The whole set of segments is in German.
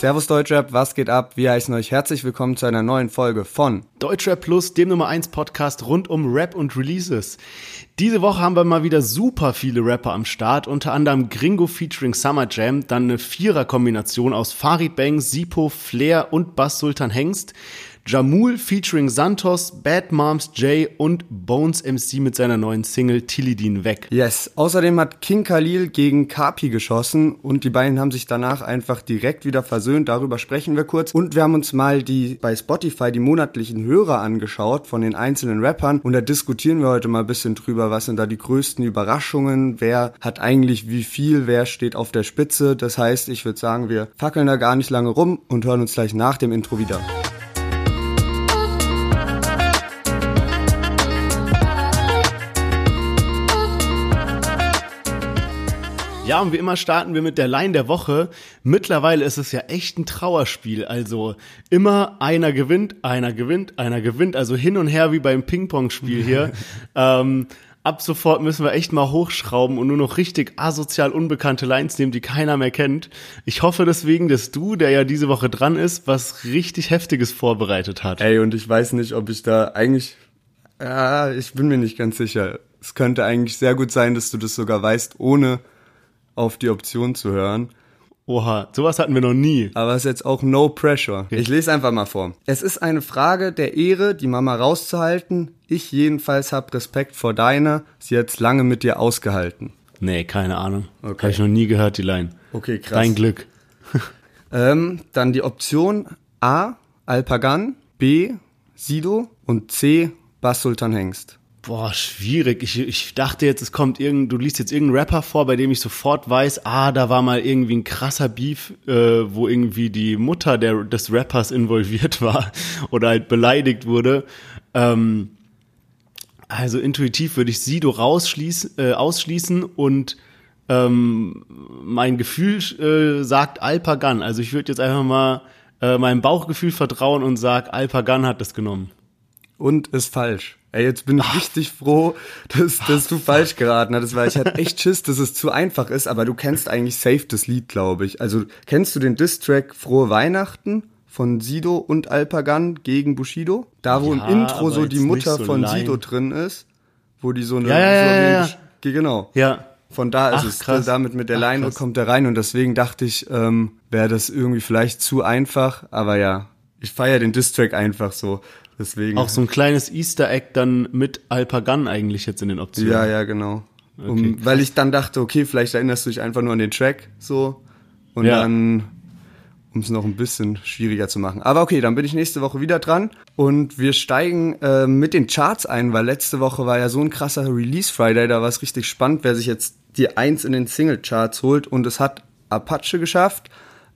Servus Deutschrap, was geht ab? Wir heißen euch herzlich willkommen zu einer neuen Folge von Deutschrap Plus, dem Nummer 1 Podcast rund um Rap und Releases. Diese Woche haben wir mal wieder super viele Rapper am Start, unter anderem Gringo featuring Summer Jam, dann eine Vierer-Kombination aus Farid Bang, Sipo, Flair und Bass Sultan Hengst. Jamul featuring Santos, Bad Moms Jay und Bones MC mit seiner neuen Single Tilidin weg. Yes. Außerdem hat King Khalil gegen Kapi geschossen und die beiden haben sich danach einfach direkt wieder versöhnt. Darüber sprechen wir kurz. Und wir haben uns mal die bei Spotify die monatlichen Hörer angeschaut von den einzelnen Rappern und da diskutieren wir heute mal ein bisschen drüber, was sind da die größten Überraschungen, wer hat eigentlich wie viel, wer steht auf der Spitze. Das heißt, ich würde sagen, wir fackeln da gar nicht lange rum und hören uns gleich nach dem Intro wieder. Ja, und wie immer starten wir mit der Line der Woche. Mittlerweile ist es ja echt ein Trauerspiel. Also immer einer gewinnt, einer gewinnt, einer gewinnt. Also hin und her wie beim Ping-Pong-Spiel hier. ähm, ab sofort müssen wir echt mal hochschrauben und nur noch richtig asozial unbekannte Lines nehmen, die keiner mehr kennt. Ich hoffe deswegen, dass du, der ja diese Woche dran ist, was richtig Heftiges vorbereitet hat. Ey, und ich weiß nicht, ob ich da eigentlich, ja, ich bin mir nicht ganz sicher. Es könnte eigentlich sehr gut sein, dass du das sogar weißt, ohne auf die Option zu hören. Oha, sowas hatten wir noch nie. Aber es ist jetzt auch no pressure. Ich lese einfach mal vor. Es ist eine Frage der Ehre, die Mama rauszuhalten. Ich jedenfalls hab Respekt vor deiner. Sie hat's lange mit dir ausgehalten. Nee, keine Ahnung. Okay. Habe ich noch nie gehört, die Line. Okay, krass. Dein Glück. ähm, dann die Option A, Alpagan, B, Sido und C, Bas Sultan Hengst. Boah, schwierig. Ich, ich dachte jetzt, es kommt irgend, du liest jetzt irgendeinen Rapper vor, bei dem ich sofort weiß, ah, da war mal irgendwie ein krasser Beef, äh, wo irgendwie die Mutter der, des Rappers involviert war oder halt beleidigt wurde. Ähm, also intuitiv würde ich Sido rausschließen, äh, ausschließen und ähm, mein Gefühl äh, sagt Alpagan. Also ich würde jetzt einfach mal äh, meinem Bauchgefühl vertrauen und sag, Alpagan hat das genommen. Und ist falsch. Ey, jetzt bin ich Ach. richtig froh, dass, dass du falsch geraten hattest, weil ich hatte echt Schiss, dass es zu einfach ist, aber du kennst eigentlich safe das Lied, glaube ich. Also, kennst du den Diss-Track Frohe Weihnachten von Sido und Alpagan gegen Bushido? Da, wo ja, im Intro so die Mutter so von Sido drin ist, wo die so eine... Ja, ja, so ja. Genau. Ja. Von da ist Ach, es, krass. damit mit der Ach, Line krass. kommt er rein und deswegen dachte ich, ähm, wäre das irgendwie vielleicht zu einfach, aber ja, ich feiere den Diss-Track einfach so. Deswegen. Auch so ein kleines Easter Egg dann mit Alpagan eigentlich jetzt in den Optionen. Ja, ja, genau. Um, okay, weil ich dann dachte, okay, vielleicht erinnerst du dich einfach nur an den Track so und ja. dann um es noch ein bisschen schwieriger zu machen. Aber okay, dann bin ich nächste Woche wieder dran und wir steigen äh, mit den Charts ein, weil letzte Woche war ja so ein krasser Release Friday, da war es richtig spannend, wer sich jetzt die Eins in den Single Charts holt und es hat Apache geschafft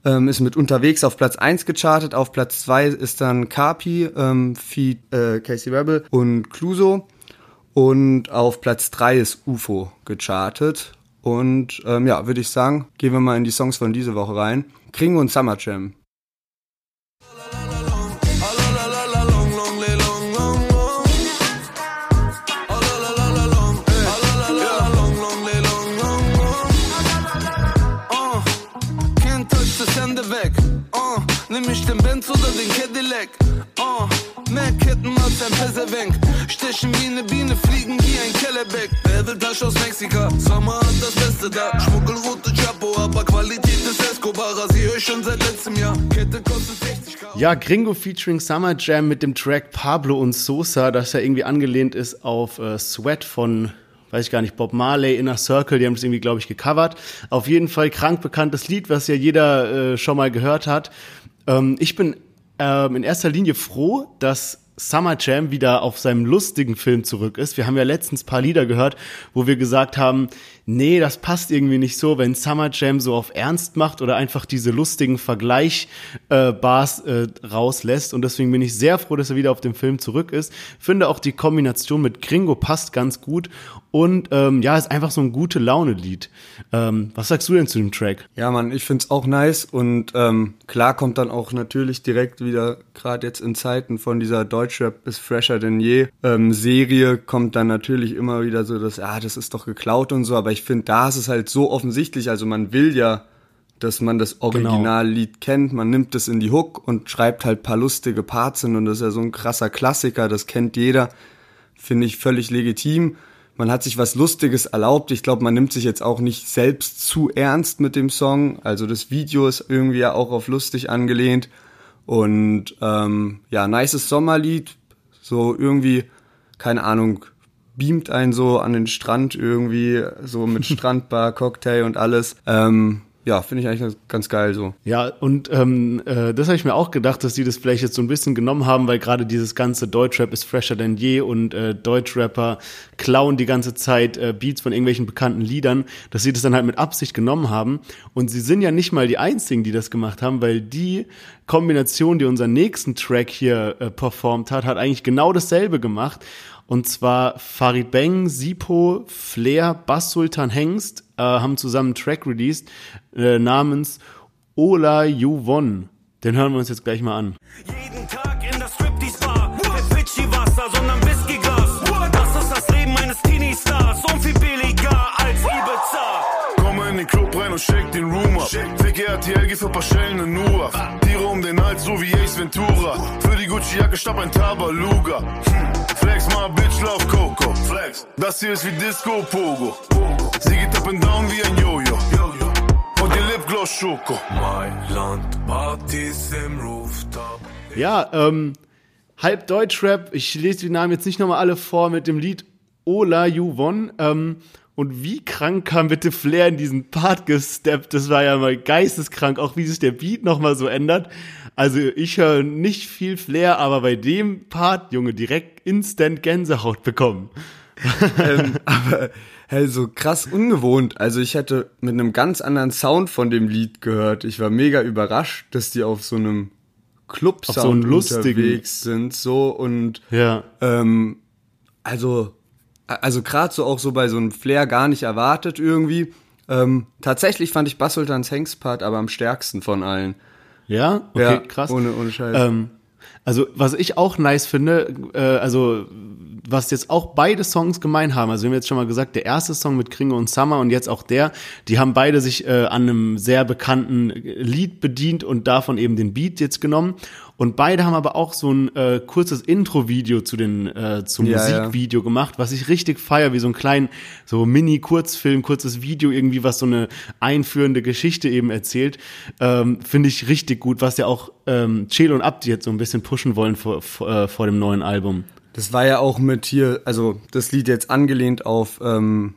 ähm, ist mit unterwegs auf Platz 1 gechartet. Auf Platz 2 ist dann Carpi, ähm, Feed, äh, Casey Rebel und Cluso. Und auf Platz 3 ist UFO gechartet. Und ähm, ja, würde ich sagen, gehen wir mal in die Songs von dieser Woche rein. Kringo und Summer Jam. Cadillac? Oh, mehr Ketten als ein Pessewenk. Stechen wie eine Biene, fliegen wie ein Kellerbeck. Bärbeltasche aus Mexika, Sommer hat das Beste da. Schmuggelrote Chapo, aber Qualität des Escobar. Rasier ich schon seit letztem Jahr. Kette kostet 60 K. Ja, Gringo featuring Summer Jam mit dem Track Pablo und Sosa, das ja irgendwie angelehnt ist auf äh, Sweat von weiß ich gar nicht, Bob Marley, Inner Circle, die haben das irgendwie, glaube ich, gecovert. Auf jeden Fall krank bekanntes Lied, was ja jeder äh, schon mal gehört hat. Ähm, ich bin ähm, in erster Linie froh, dass Summer Jam wieder auf seinem lustigen Film zurück ist. Wir haben ja letztens paar Lieder gehört, wo wir gesagt haben, nee, das passt irgendwie nicht so, wenn Summer Jam so auf Ernst macht oder einfach diese lustigen Vergleichbars äh, äh, rauslässt. Und deswegen bin ich sehr froh, dass er wieder auf dem Film zurück ist. Finde auch die Kombination mit Gringo passt ganz gut. Und ähm, ja, ist einfach so ein gute Laune-Lied. Ähm, was sagst du denn zu dem Track? Ja, Mann, ich find's auch nice. Und ähm, klar kommt dann auch natürlich direkt wieder, gerade jetzt in Zeiten von dieser Deutschrap ist fresher denn je ähm, Serie, kommt dann natürlich immer wieder so, dass, ja, das ist doch geklaut und so. Aber ich finde, da ist es halt so offensichtlich. Also man will ja dass man das Originallied genau. kennt, man nimmt es in die Hook und schreibt halt paar lustige Parts hin und das ist ja so ein krasser Klassiker, das kennt jeder, finde ich völlig legitim. Man hat sich was Lustiges erlaubt. Ich glaube, man nimmt sich jetzt auch nicht selbst zu ernst mit dem Song. Also das Video ist irgendwie ja auch auf lustig angelehnt. Und ähm, ja, nices Sommerlied. So irgendwie, keine Ahnung, beamt einen so an den Strand irgendwie, so mit Strandbar, Cocktail und alles. Ähm, ja, finde ich eigentlich ganz geil so. Ja, und ähm, äh, das habe ich mir auch gedacht, dass die das vielleicht jetzt so ein bisschen genommen haben, weil gerade dieses ganze Deutschrap ist fresher denn je und äh, Deutschrapper klauen die ganze Zeit äh, Beats von irgendwelchen bekannten Liedern, dass sie das dann halt mit Absicht genommen haben. Und sie sind ja nicht mal die einzigen, die das gemacht haben, weil die Kombination, die unseren nächsten Track hier äh, performt hat, hat eigentlich genau dasselbe gemacht. Und zwar Farid Bang, Sipo, Flair, Bass Sultan Hengst äh, haben zusammen einen Track released äh, namens Ola You Won. Den hören wir uns jetzt gleich mal an. Jeden Tag in der Striptease Bar, kein Fidschi-Wasser, sondern Whiskyglas. Das ist das Leben eines Teenie-Stars und viel billiger als Ibiza. Komme in den Club rein und shake den Room ab. RTL, gib für paar Schellen in Nuach. Tiere um den Hals, so wie Ace Ventura. Für die Gucci-Jacke statt ein Tabaluga. Hm. Flex, my bitch love Coco. Flex, das hier ist wie Disco Pogo. Sie geht up and down wie ein Jojo. Und ihr Lipgloss Schoko. Mailand, Partys im Rooftop. Ja, ähm, halb Deutschrap. Ich lese die Namen jetzt nicht nochmal alle vor mit dem Lied Ola You Won. Ähm, und wie krank kam bitte Flair in diesen Part gesteppt? Das war ja mal geisteskrank, auch wie sich der Beat nochmal so ändert. Also ich höre nicht viel Flair, aber bei dem Part, Junge, direkt instant Gänsehaut bekommen. ähm, aber hey, so krass ungewohnt. Also ich hätte mit einem ganz anderen Sound von dem Lied gehört. Ich war mega überrascht, dass die auf so einem Club-Sound so unterwegs sind. So und ja. ähm, also also gerade so auch so bei so einem Flair gar nicht erwartet irgendwie. Ähm, tatsächlich fand ich Bassultans Hengstpart aber am stärksten von allen. Ja, okay, ja, krass. Ohne, ohne Scheiß. Ähm, also was ich auch nice finde, äh, also was jetzt auch beide Songs gemein haben, also wir haben jetzt schon mal gesagt, der erste Song mit Kringe und Summer und jetzt auch der, die haben beide sich äh, an einem sehr bekannten Lied bedient und davon eben den Beat jetzt genommen. Und beide haben aber auch so ein äh, kurzes Intro-Video zu den äh, zum ja, Musikvideo ja. gemacht, was ich richtig feier, wie so ein kleinen so Mini-Kurzfilm, kurzes Video irgendwie, was so eine einführende Geschichte eben erzählt. Ähm, Finde ich richtig gut, was ja auch ähm, Chill und Abdi jetzt so ein bisschen pushen wollen vor, vor, äh, vor dem neuen Album. Das war ja auch mit hier, also das Lied jetzt angelehnt auf, ähm,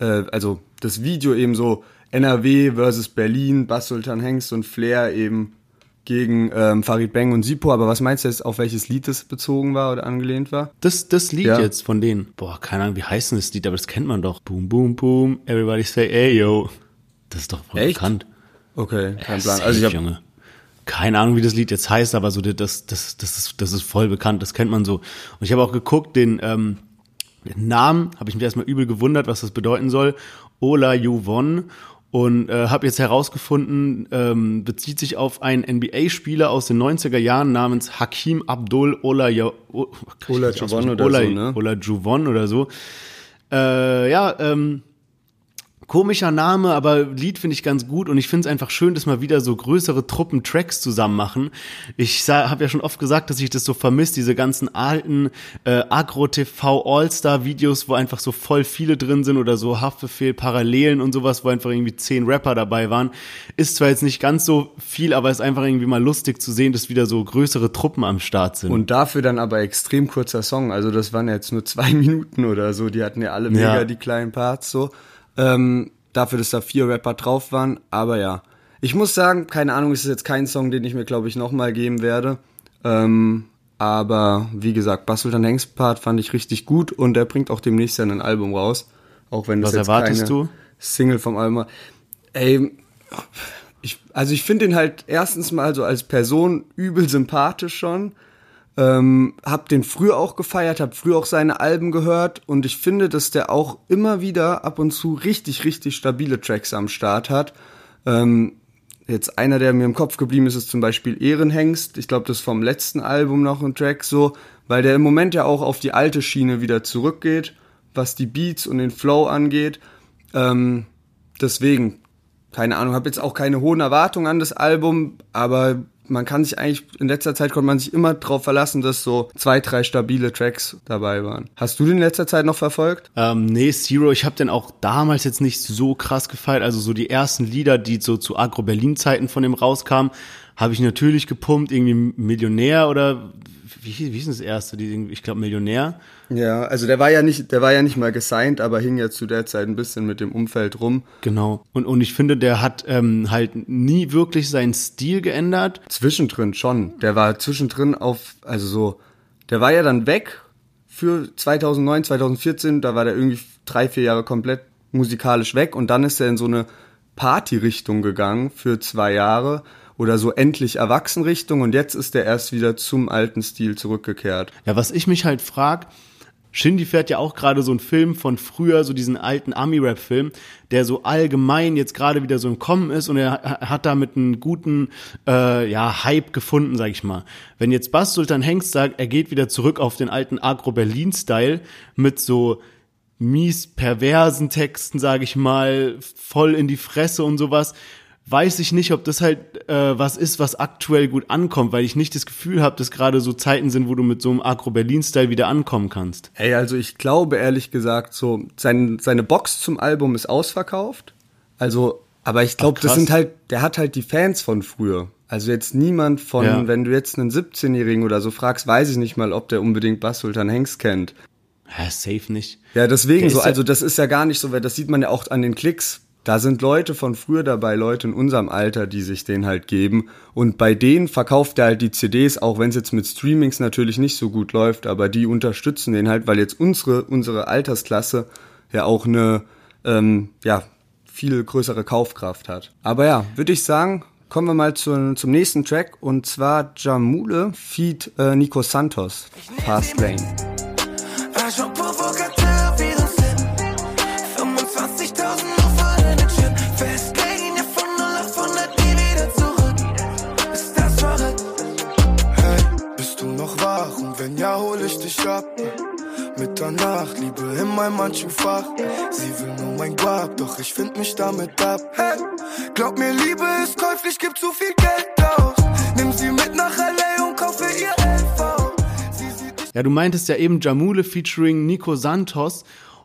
äh, also das Video eben so NRW versus Berlin, Bass Sultan Hengst und Flair eben gegen ähm, Farid Bang und Sipo, aber was meinst du jetzt, auf welches Lied das bezogen war oder angelehnt war? Das, das Lied ja. jetzt von denen. Boah, keine Ahnung, wie heißt denn das Lied, aber das kennt man doch. Boom, boom, boom, everybody say, ey, yo. Das ist doch voll Echt? bekannt. Okay, kein Plan. Also ich hab, Junge. Keine Ahnung, wie das Lied jetzt heißt, aber so das, das, das, ist, das ist voll bekannt, das kennt man so. Und ich habe auch geguckt, den, ähm, den Namen habe ich mich erstmal übel gewundert, was das bedeuten soll. Ola You Won und äh, habe jetzt herausgefunden, ähm, bezieht sich auf einen NBA-Spieler aus den 90er Jahren namens Hakim Abdul Ola o, Ola Juvon oder so, ne? Ola Juvon oder so. Äh, ja, ähm, Komischer Name, aber Lied finde ich ganz gut und ich finde es einfach schön, dass mal wieder so größere Truppen Tracks zusammen machen. Ich habe ja schon oft gesagt, dass ich das so vermisse, diese ganzen alten äh, Agro-TV All-Star-Videos, wo einfach so voll viele drin sind oder so Haftbefehl, Parallelen und sowas, wo einfach irgendwie zehn Rapper dabei waren. Ist zwar jetzt nicht ganz so viel, aber ist einfach irgendwie mal lustig zu sehen, dass wieder so größere Truppen am Start sind. Und dafür dann aber extrem kurzer Song, also das waren jetzt nur zwei Minuten oder so, die hatten ja alle mega ja. die kleinen Parts so. Ähm, dafür, dass da vier Rapper drauf waren. Aber ja, ich muss sagen, keine Ahnung, ist jetzt kein Song, den ich mir, glaube ich, nochmal geben werde. Ähm, aber wie gesagt, Bassultan Hengst Part fand ich richtig gut und er bringt auch demnächst ja ein Album raus. Auch wenn das Was jetzt erwartest keine du? Single vom Album war. Ey, ich, also ich finde ihn halt erstens mal so als Person übel sympathisch schon. Ähm, hab den früher auch gefeiert, hab früher auch seine Alben gehört und ich finde, dass der auch immer wieder ab und zu richtig, richtig stabile Tracks am Start hat. Ähm, jetzt einer, der mir im Kopf geblieben ist, ist zum Beispiel Ehrenhengst. Ich glaube, das ist vom letzten Album noch ein Track so, weil der im Moment ja auch auf die alte Schiene wieder zurückgeht, was die Beats und den Flow angeht. Ähm, deswegen, keine Ahnung, habe jetzt auch keine hohen Erwartungen an das Album, aber man kann sich eigentlich, in letzter Zeit konnte man sich immer darauf verlassen, dass so zwei, drei stabile Tracks dabei waren. Hast du den in letzter Zeit noch verfolgt? Ähm, nee, Zero, ich habe den auch damals jetzt nicht so krass gefeiert. Also so die ersten Lieder, die so zu Agro-Berlin-Zeiten von dem rauskamen, habe ich natürlich gepumpt, irgendwie Millionär oder wie, wie ist das erste? Die, ich glaube Millionär. Ja, also der war ja nicht, der war ja nicht mal gesigned, aber hing ja zu der Zeit ein bisschen mit dem Umfeld rum. Genau. Und, und ich finde, der hat ähm, halt nie wirklich seinen Stil geändert. Zwischendrin schon. Der war zwischendrin auf, also so, der war ja dann weg für 2009, 2014, da war der irgendwie drei, vier Jahre komplett musikalisch weg und dann ist er in so eine Party-Richtung gegangen für zwei Jahre oder so endlich Erwachsenrichtung und jetzt ist er erst wieder zum alten Stil zurückgekehrt. Ja, was ich mich halt frag, Shindy fährt ja auch gerade so einen Film von früher, so diesen alten Army-Rap-Film, der so allgemein jetzt gerade wieder so im Kommen ist und er hat damit einen guten äh, ja, Hype gefunden, sag ich mal. Wenn jetzt Bass Sultan Hengst sagt, er geht wieder zurück auf den alten Agro-Berlin-Style mit so mies perversen Texten, sag ich mal, voll in die Fresse und sowas, weiß ich nicht, ob das halt äh, was ist, was aktuell gut ankommt, weil ich nicht das Gefühl habe, dass gerade so Zeiten sind, wo du mit so einem Agro-Berlin-Style wieder ankommen kannst. Ey, also ich glaube ehrlich gesagt, so sein, seine Box zum Album ist ausverkauft. Also, aber ich glaube, das sind halt, der hat halt die Fans von früher. Also jetzt niemand von, ja. wenn du jetzt einen 17-Jährigen oder so fragst, weiß ich nicht mal, ob der unbedingt Bass Sultan Hengst kennt. Ja, safe nicht. Ja, deswegen so, also das ist ja gar nicht so, weil das sieht man ja auch an den Klicks da sind Leute von früher dabei, Leute in unserem Alter, die sich den halt geben. Und bei denen verkauft er halt die CDs, auch wenn es jetzt mit Streamings natürlich nicht so gut läuft, aber die unterstützen den halt, weil jetzt unsere, unsere Altersklasse ja auch eine, ähm, ja, viel größere Kaufkraft hat. Aber ja, würde ich sagen, kommen wir mal zu, zum nächsten Track und zwar Jamule feat äh, Nico Santos, Fast Lane. Dich ab. Mitternacht, Liebe in meinem Handschuhfach. Sie will nur mein Guap, doch ich find mich damit ab. Hey, glaub mir, Liebe ist käuflich, gib zu viel Geld aus. Nimm sie mit nach L.A. und kaufe ihr LV. Ja, du meintest ja eben Jamule featuring Nico Santos.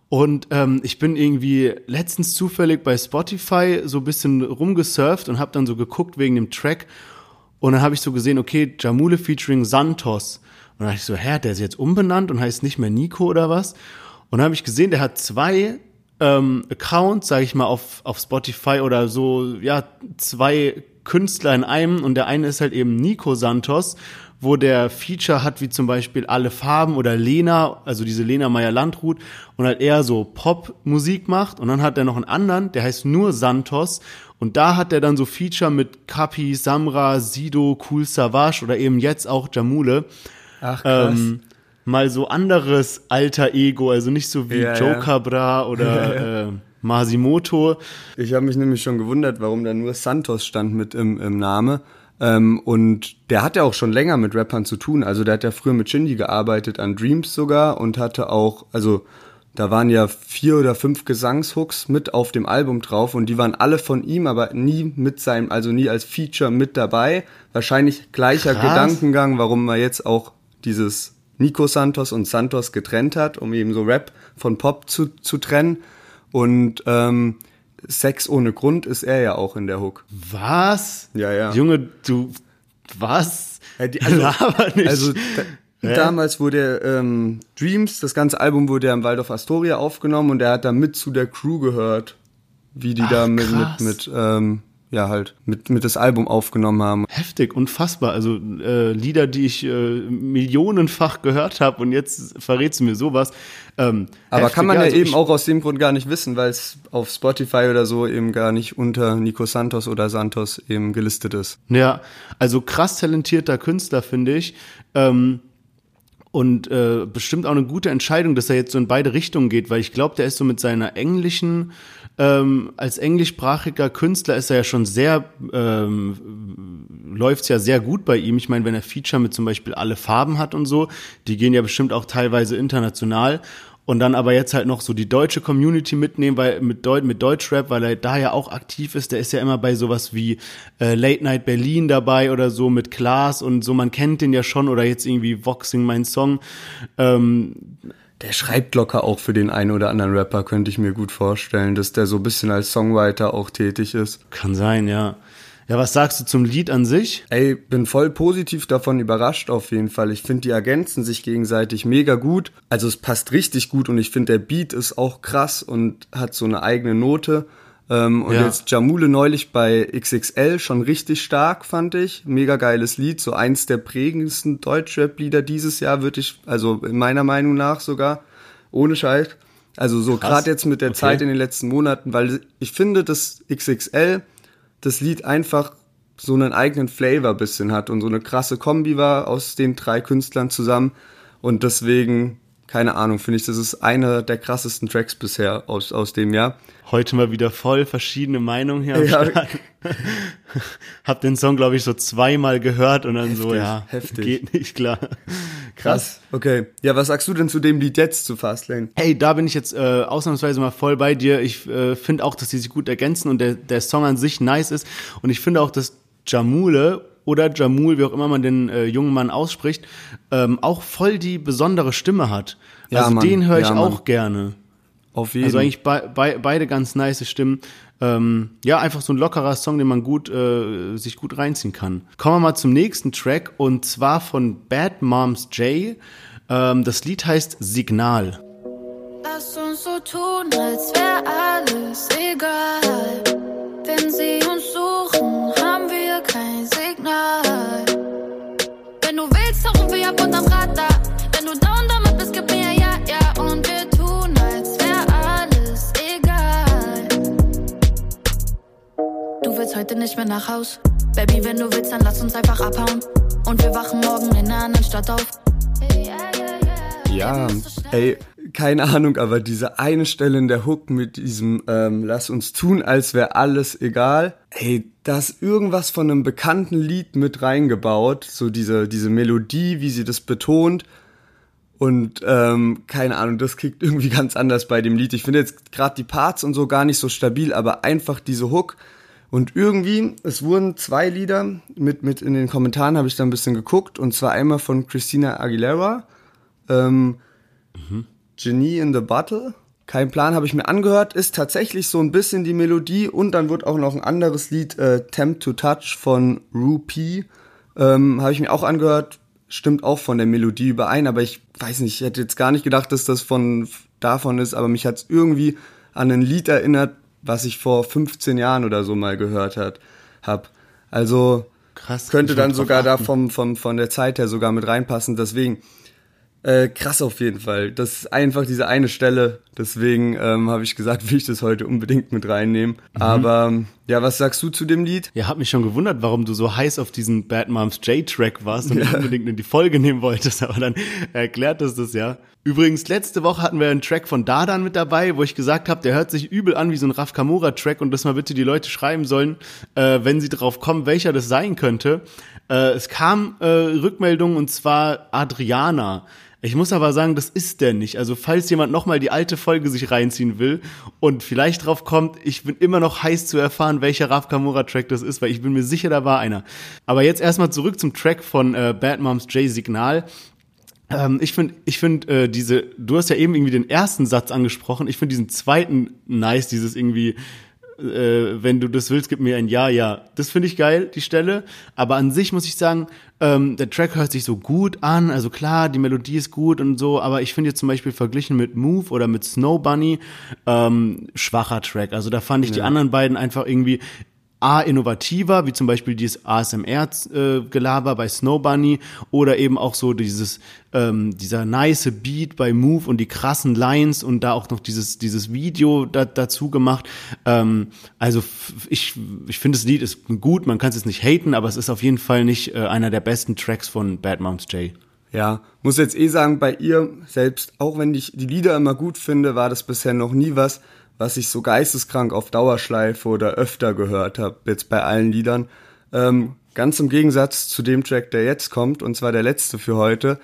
Und ähm, ich bin irgendwie letztens zufällig bei Spotify so ein bisschen rumgesurft und habe dann so geguckt wegen dem Track. Und dann habe ich so gesehen, okay, Jamule featuring Santos. Und dann dachte ich so, hä, der ist jetzt umbenannt und heißt nicht mehr Nico oder was? Und dann habe ich gesehen, der hat zwei ähm, Accounts, sage ich mal, auf, auf Spotify oder so, ja, zwei Künstler in einem. Und der eine ist halt eben Nico Santos, wo der Feature hat, wie zum Beispiel Alle Farben oder Lena, also diese Lena Meyer-Landrut und halt eher so Pop-Musik macht. Und dann hat er noch einen anderen, der heißt nur Santos. Und da hat er dann so Feature mit Kapi, Samra, Sido, Cool Savage oder eben jetzt auch Jamule Ach, krass. Ähm, mal so anderes alter Ego, also nicht so wie ja, Joe Cabra oder ja, äh, Masimoto. Ich habe mich nämlich schon gewundert, warum da nur Santos stand mit im, im Name. Ähm, und der hat ja auch schon länger mit Rappern zu tun. Also der hat ja früher mit Shindy gearbeitet, an Dreams sogar und hatte auch, also da waren ja vier oder fünf Gesangshooks mit auf dem Album drauf und die waren alle von ihm, aber nie mit seinem, also nie als Feature mit dabei. Wahrscheinlich gleicher Krass. Gedankengang, warum wir jetzt auch dieses Nico Santos und Santos getrennt hat, um eben so Rap von Pop zu, zu trennen. Und ähm, Sex ohne Grund ist er ja auch in der Hook. Was? Ja, ja. Junge, du, was? Ja, die, also, also da, damals wurde ähm, Dreams, das ganze Album wurde ja im Waldorf Astoria aufgenommen und er hat da mit zu der Crew gehört, wie die Ach, da mit, mit, mit ähm, ja halt mit, mit das Album aufgenommen haben. Heftig, unfassbar. Also äh, Lieder, die ich äh, millionenfach gehört habe und jetzt verrätst du mir sowas. Ähm, Aber heftig, kann man ja, also eben auch aus dem Grund gar nicht wissen, weil es auf Spotify oder so eben gar nicht unter Nico Santos oder Santos eben gelistet ist. Ja, also krass talentierter Künstler, finde ich. Ähm, und äh, bestimmt auch eine gute Entscheidung, dass er jetzt so in beide Richtungen geht, weil ich glaube, der ist so mit seiner englischen ähm, als englischsprachiger Künstler ist er ja schon sehr, ähm, läuft's ja sehr gut bei ihm. Ich meine, wenn er Feature mit zum Beispiel alle Farben hat und so, die gehen ja bestimmt auch teilweise international. und dann aber jetzt halt noch so die deutsche Community mitnehmen, weil mit, Deu mit Deutschrap, weil er da ja auch aktiv ist, der ist ja immer bei sowas wie äh, Late Night Berlin dabei oder so mit Klaas und so, man kennt den ja schon oder jetzt irgendwie Voxing mein Song. Ähm, der schreibt locker auch für den einen oder anderen Rapper, könnte ich mir gut vorstellen, dass der so ein bisschen als Songwriter auch tätig ist. Kann sein, ja. Ja, was sagst du zum Lied an sich? Ey, bin voll positiv davon überrascht auf jeden Fall. Ich finde, die ergänzen sich gegenseitig mega gut. Also es passt richtig gut und ich finde, der Beat ist auch krass und hat so eine eigene Note. Ähm, und ja. jetzt Jamule neulich bei XXL schon richtig stark, fand ich. Mega geiles Lied, so eins der prägendsten Deutschrap-Lieder dieses Jahr, würde ich, also in meiner Meinung nach sogar, ohne Scheiß. Also so gerade jetzt mit der okay. Zeit in den letzten Monaten, weil ich finde, dass XXL das Lied einfach so einen eigenen Flavor bisschen hat und so eine krasse Kombi war aus den drei Künstlern zusammen. Und deswegen, keine Ahnung, finde ich, das ist einer der krassesten Tracks bisher aus, aus dem Jahr. Heute mal wieder voll verschiedene Meinungen hier. Ja. Hab den Song, glaube ich, so zweimal gehört und dann heftig, so, ja, heftig. geht nicht klar. Krass. Okay. Ja, was sagst du denn zu dem Lied jetzt zu Fastlane? Hey, da bin ich jetzt äh, ausnahmsweise mal voll bei dir. Ich äh, finde auch, dass die sich gut ergänzen und der, der Song an sich nice ist. Und ich finde auch, dass Jamule oder Jamul, wie auch immer man den äh, jungen Mann ausspricht, ähm, auch voll die besondere Stimme hat. Ja, also Mann. den höre ich ja, auch gerne. Auf jeden. Also eigentlich be be beide ganz nice Stimmen. Ähm, ja, einfach so ein lockerer Song, den man gut äh, sich gut reinziehen kann. Kommen wir mal zum nächsten Track und zwar von Bad Moms J. Ähm, das Lied heißt Signal. Lass uns so tun, als wäre Willst heute nicht mehr nach Haus. Baby, wenn du willst, dann lass uns einfach abhauen. Und wir wachen morgen in einer anderen Stadt auf. Ja, ey, keine Ahnung, aber diese eine Stelle in der Hook mit diesem ähm, Lass uns tun, als wäre alles egal. Ey, da ist irgendwas von einem bekannten Lied mit reingebaut. So diese, diese Melodie, wie sie das betont. Und ähm, keine Ahnung, das kickt irgendwie ganz anders bei dem Lied. Ich finde jetzt gerade die Parts und so gar nicht so stabil, aber einfach diese Hook. Und irgendwie, es wurden zwei Lieder mit, mit in den Kommentaren, habe ich da ein bisschen geguckt. Und zwar einmal von Christina Aguilera. Ähm, mhm. Genie in the Bottle. Kein Plan, habe ich mir angehört, ist tatsächlich so ein bisschen die Melodie und dann wird auch noch ein anderes Lied, äh, Tempt to Touch von Rupee, ähm, habe ich mir auch angehört, stimmt auch von der Melodie überein, aber ich weiß nicht, ich hätte jetzt gar nicht gedacht, dass das von davon ist, aber mich hat es irgendwie an ein Lied erinnert, was ich vor 15 Jahren oder so mal gehört hat, hab. Also Krass, könnte dann sogar da vom, vom, von der Zeit her sogar mit reinpassen, deswegen äh, krass auf jeden Fall. Das ist einfach diese eine Stelle. Deswegen ähm, habe ich gesagt, will ich das heute unbedingt mit reinnehmen. Mhm. Aber ja, was sagst du zu dem Lied? Ja, hab mich schon gewundert, warum du so heiß auf diesen Bad Moms J-Track warst und ja. unbedingt in die Folge nehmen wolltest. Aber dann erklärt es das ja. Übrigens, letzte Woche hatten wir einen Track von Dardan mit dabei, wo ich gesagt habe, der hört sich übel an wie so ein Raf Kamora-Track und dass mal bitte die Leute schreiben sollen, äh, wenn sie drauf kommen, welcher das sein könnte. Äh, es kam äh, Rückmeldung und zwar Adriana. Ich muss aber sagen, das ist der nicht. Also falls jemand nochmal die alte Folge sich reinziehen will und vielleicht drauf kommt, ich bin immer noch heiß zu erfahren, welcher Raf Kamura Track das ist, weil ich bin mir sicher, da war einer. Aber jetzt erstmal zurück zum Track von äh, Bad Moms J Signal. Ähm, ich finde, ich finde äh, diese, du hast ja eben irgendwie den ersten Satz angesprochen. Ich finde diesen zweiten nice, dieses irgendwie äh, wenn du das willst, gib mir ein Ja, ja. Das finde ich geil, die Stelle. Aber an sich muss ich sagen, ähm, der Track hört sich so gut an. Also klar, die Melodie ist gut und so, aber ich finde jetzt zum Beispiel verglichen mit Move oder mit Snow Bunny ähm, schwacher Track. Also da fand ich ja. die anderen beiden einfach irgendwie A, innovativer, wie zum Beispiel dieses ASMR-Gelaber äh, bei Snow Bunny oder eben auch so dieses, ähm, dieser nice Beat bei Move und die krassen Lines und da auch noch dieses, dieses Video da, dazu gemacht. Ähm, also ich, ich finde, das Lied ist gut, man kann es jetzt nicht haten, aber es ist auf jeden Fall nicht äh, einer der besten Tracks von Bad Moms J. Ja, muss jetzt eh sagen, bei ihr selbst, auch wenn ich die Lieder immer gut finde, war das bisher noch nie was, was ich so geisteskrank auf Dauerschleife oder öfter gehört habe, jetzt bei allen Liedern. Ähm, ganz im Gegensatz zu dem Track, der jetzt kommt, und zwar der letzte für heute.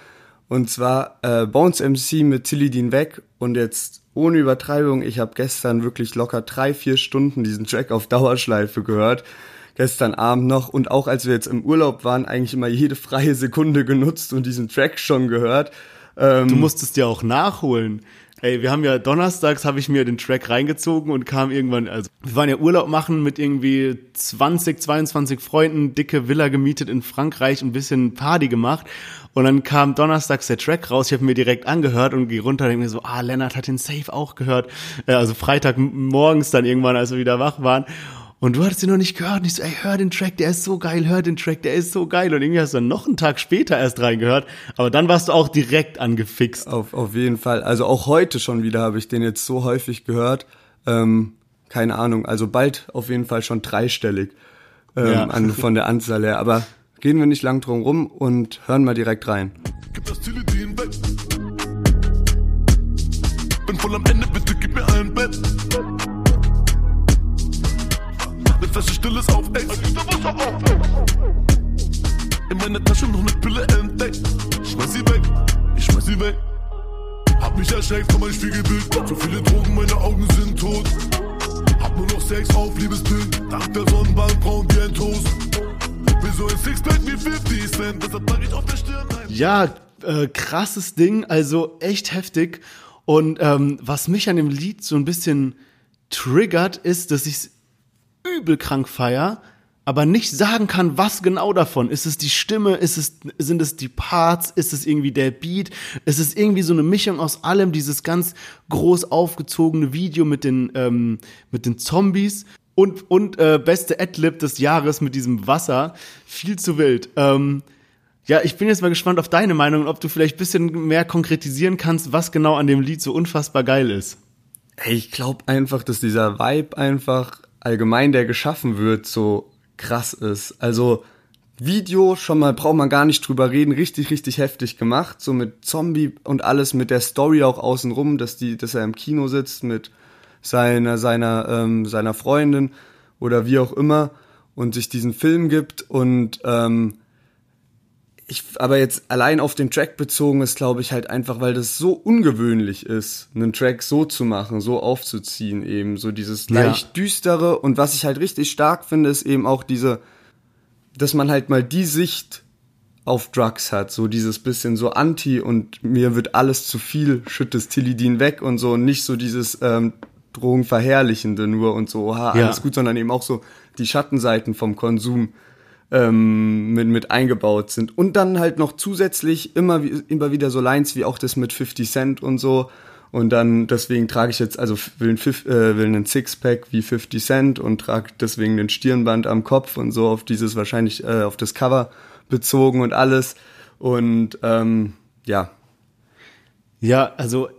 Und zwar äh, Bones MC mit Tilly Dean weg und jetzt ohne Übertreibung, ich habe gestern wirklich locker drei, vier Stunden diesen Track auf Dauerschleife gehört. Gestern Abend noch und auch als wir jetzt im Urlaub waren, eigentlich immer jede freie Sekunde genutzt und diesen Track schon gehört. Ähm, du musstest ja auch nachholen. Ey, wir haben ja donnerstags habe ich mir den Track reingezogen und kam irgendwann, also wir waren ja Urlaub machen mit irgendwie 20, 22 Freunden, dicke Villa gemietet in Frankreich, ein bisschen Party gemacht und dann kam donnerstags der Track raus, ich habe mir direkt angehört und gehe runter und denke mir so, ah, Lennart hat den Safe auch gehört. Äh, also Freitag morgens dann irgendwann, als wir wieder wach waren und du hattest ihn noch nicht gehört. Und ich so, ey, hör den Track, der ist so geil, hör den Track, der ist so geil. Und irgendwie hast du dann noch einen Tag später erst reingehört. Aber dann warst du auch direkt angefixt. Auf, auf jeden Fall. Also auch heute schon wieder habe ich den jetzt so häufig gehört. Ähm, keine Ahnung. Also bald auf jeden Fall schon dreistellig ähm, ja. an, von der Anzahl her. Aber gehen wir nicht lang drum rum und hören mal direkt rein. Gib das Teledin weg. Bin voll am Ende, Ne Flasche stilles auf Ex. In meiner Tasche noch ne Pille entdeckt. Schmeiß sie weg, ich schmeiß sie weg. Hab mich erschreckt von meinem Spiegelbild. Zu viele Drogen, meine Augen sind tot. Hab nur noch Sex auf Liebesbild. Dank der Sonnenbank braun wie ein Toast. Wieso ein Sixpack wie 50 Cent? Deshalb trage ich auf der Stirn. Ja, äh, krasses Ding, also echt heftig. Und ähm, was mich an dem Lied so ein bisschen triggert, ist, dass ich übel krank feier, aber nicht sagen kann, was genau davon. Ist es die Stimme? Ist es, sind es die Parts? Ist es irgendwie der Beat? Ist es irgendwie so eine Mischung aus allem? Dieses ganz groß aufgezogene Video mit den, ähm, mit den Zombies und, und äh, beste Adlib des Jahres mit diesem Wasser. Viel zu wild. Ähm, ja, ich bin jetzt mal gespannt auf deine Meinung, ob du vielleicht ein bisschen mehr konkretisieren kannst, was genau an dem Lied so unfassbar geil ist. Ich glaube einfach, dass dieser Vibe einfach allgemein, der geschaffen wird, so krass ist. Also Video schon mal braucht man gar nicht drüber reden, richtig richtig heftig gemacht, so mit Zombie und alles mit der Story auch außenrum, dass die, dass er im Kino sitzt mit seiner seiner ähm, seiner Freundin oder wie auch immer und sich diesen Film gibt und ähm, ich, aber jetzt allein auf den Track bezogen ist, glaube ich, halt einfach, weil das so ungewöhnlich ist, einen Track so zu machen, so aufzuziehen, eben so dieses leicht ja. düstere. Und was ich halt richtig stark finde, ist eben auch diese, dass man halt mal die Sicht auf Drugs hat, so dieses bisschen so anti und mir wird alles zu viel, schüttest Tilidin weg und so und nicht so dieses ähm, Drogenverherrlichende nur und so, oha, ja. alles gut, sondern eben auch so die Schattenseiten vom Konsum ähm, mit, mit eingebaut sind. Und dann halt noch zusätzlich immer, immer wieder so Lines wie auch das mit 50 Cent und so. Und dann, deswegen trage ich jetzt, also will, ein, äh, will einen Sixpack wie 50 Cent und trage deswegen den Stirnband am Kopf und so auf dieses wahrscheinlich, äh, auf das Cover bezogen und alles. Und ähm, ja. Ja, also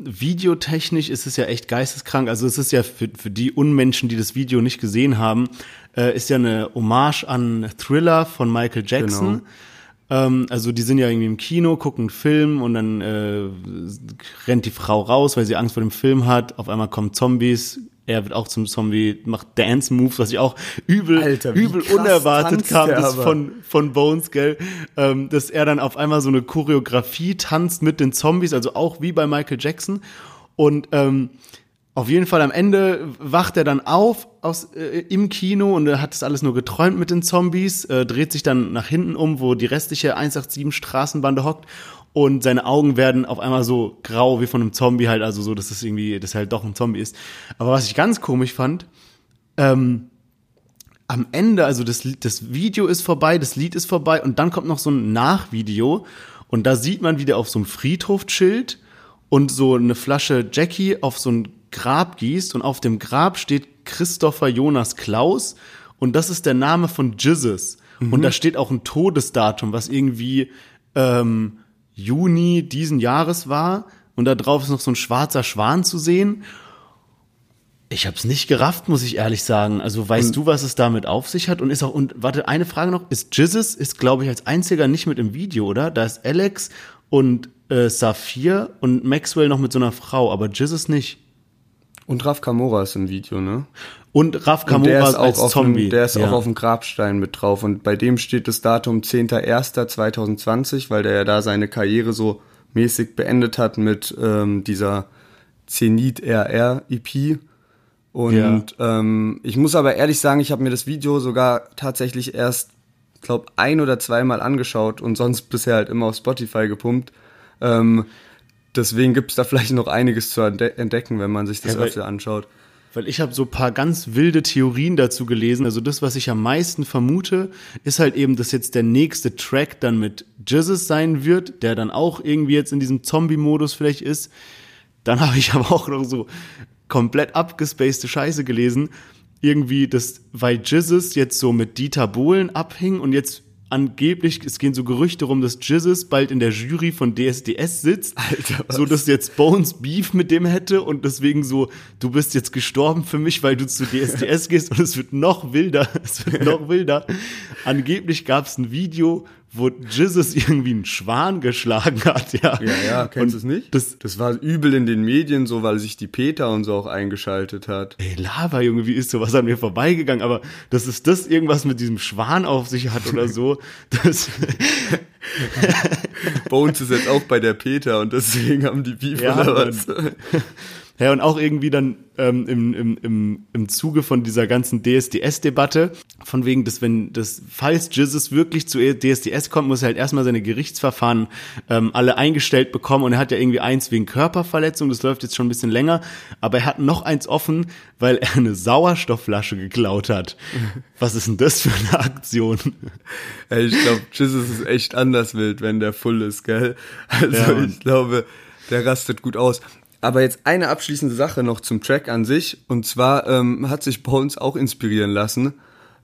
videotechnisch ist es ja echt geisteskrank. Also es ist ja für, für die Unmenschen, die das Video nicht gesehen haben, äh, ist ja eine Hommage an Thriller von Michael Jackson. Genau. Ähm, also die sind ja irgendwie im Kino, gucken einen Film und dann äh, rennt die Frau raus, weil sie Angst vor dem Film hat. Auf einmal kommen Zombies, er wird auch zum Zombie, macht Dance Moves, was ich auch übel, Alter, übel unerwartet kam, das von, von Bones, gell, ähm, dass er dann auf einmal so eine Choreografie tanzt mit den Zombies, also auch wie bei Michael Jackson. Und ähm, auf jeden Fall am Ende wacht er dann auf aus, äh, im Kino und er hat das alles nur geträumt mit den Zombies, äh, dreht sich dann nach hinten um, wo die restliche 187 Straßenbande hockt und seine Augen werden auf einmal so grau wie von einem Zombie halt, also so, dass es irgendwie, dass er halt doch ein Zombie ist. Aber was ich ganz komisch fand, ähm, am Ende, also das, das Video ist vorbei, das Lied ist vorbei und dann kommt noch so ein Nachvideo und da sieht man, wie der auf so einem Friedhof chillt und so eine Flasche Jackie auf so ein Grab gießt und auf dem Grab steht Christopher Jonas Klaus und das ist der Name von Jesus. Mhm. Und da steht auch ein Todesdatum, was irgendwie ähm, Juni diesen Jahres war und da drauf ist noch so ein schwarzer Schwan zu sehen. Ich habe es nicht gerafft, muss ich ehrlich sagen. Also weißt und du, was es damit auf sich hat? Und ist auch und warte eine Frage noch: Ist Jizzes ist glaube ich als einziger nicht mit im Video, oder? Da ist Alex und äh, Saphir und Maxwell noch mit so einer Frau, aber Jizzes nicht. Und Raf Kamora ist im Video, ne? Und Raf Und der Kamora ist auch als auf Zombie. Dem, der ist ja. auch auf dem Grabstein mit drauf und bei dem steht das Datum 10.01.2020, weil der ja da seine Karriere so mäßig beendet hat mit ähm, dieser Zenit RR EP. Und ähm, ich muss aber ehrlich sagen, ich habe mir das Video sogar tatsächlich erst, glaube ein oder zweimal angeschaut und sonst bisher halt immer auf Spotify gepumpt. Ähm, deswegen gibt's da vielleicht noch einiges zu entdecken, wenn man sich das Ja, öfter anschaut. Weil ich habe so paar ganz wilde Theorien dazu gelesen. Also das, was ich am meisten vermute, ist halt eben, dass jetzt der nächste Track dann mit Jizzes sein wird, der dann auch irgendwie jetzt in diesem Zombie-Modus vielleicht ist. Dann habe ich aber auch noch so komplett abgespacede Scheiße gelesen. Irgendwie, das, weil Jizzes jetzt so mit Dieter Bohlen abhing und jetzt angeblich, es gehen so Gerüchte rum, dass Jizzes bald in der Jury von DSDS sitzt, Alter, was? so dass jetzt Bones Beef mit dem hätte und deswegen so, du bist jetzt gestorben für mich, weil du zu DSDS gehst und es wird noch wilder, es wird noch wilder. Angeblich gab es ein Video, wo Jizzes irgendwie einen Schwan geschlagen hat, ja. Ja, ja, kennst du es nicht? Das, Das war übel in den Medien so, weil sich die Peter und so auch eingeschaltet hat. ey, Lava, Junge, wie ist sowas an mir vorbeigegangen? Aber dass es das irgendwas mit diesem Schwan auf sich hat oder so, das, Bones ist jetzt auch bei der Peter und deswegen haben die Beef Ja, oder was? Ja, und auch irgendwie dann ähm, im, im, im, im Zuge von dieser ganzen DSDS-Debatte, von wegen, dass wenn das, falls Jizzes wirklich zu DSDS kommt, muss er halt erstmal seine Gerichtsverfahren ähm, alle eingestellt bekommen und er hat ja irgendwie eins wegen Körperverletzung, das läuft jetzt schon ein bisschen länger, aber er hat noch eins offen, weil er eine Sauerstoffflasche geklaut hat. Was ist denn das für eine Aktion? Ey, ich glaube, Jesus ist echt anders wild, wenn der full ist, gell? Also Ja, ich glaube, der rastet gut aus. Aber jetzt eine abschließende Sache noch zum Track an sich. Und zwar ähm, hat sich Bones auch inspirieren lassen.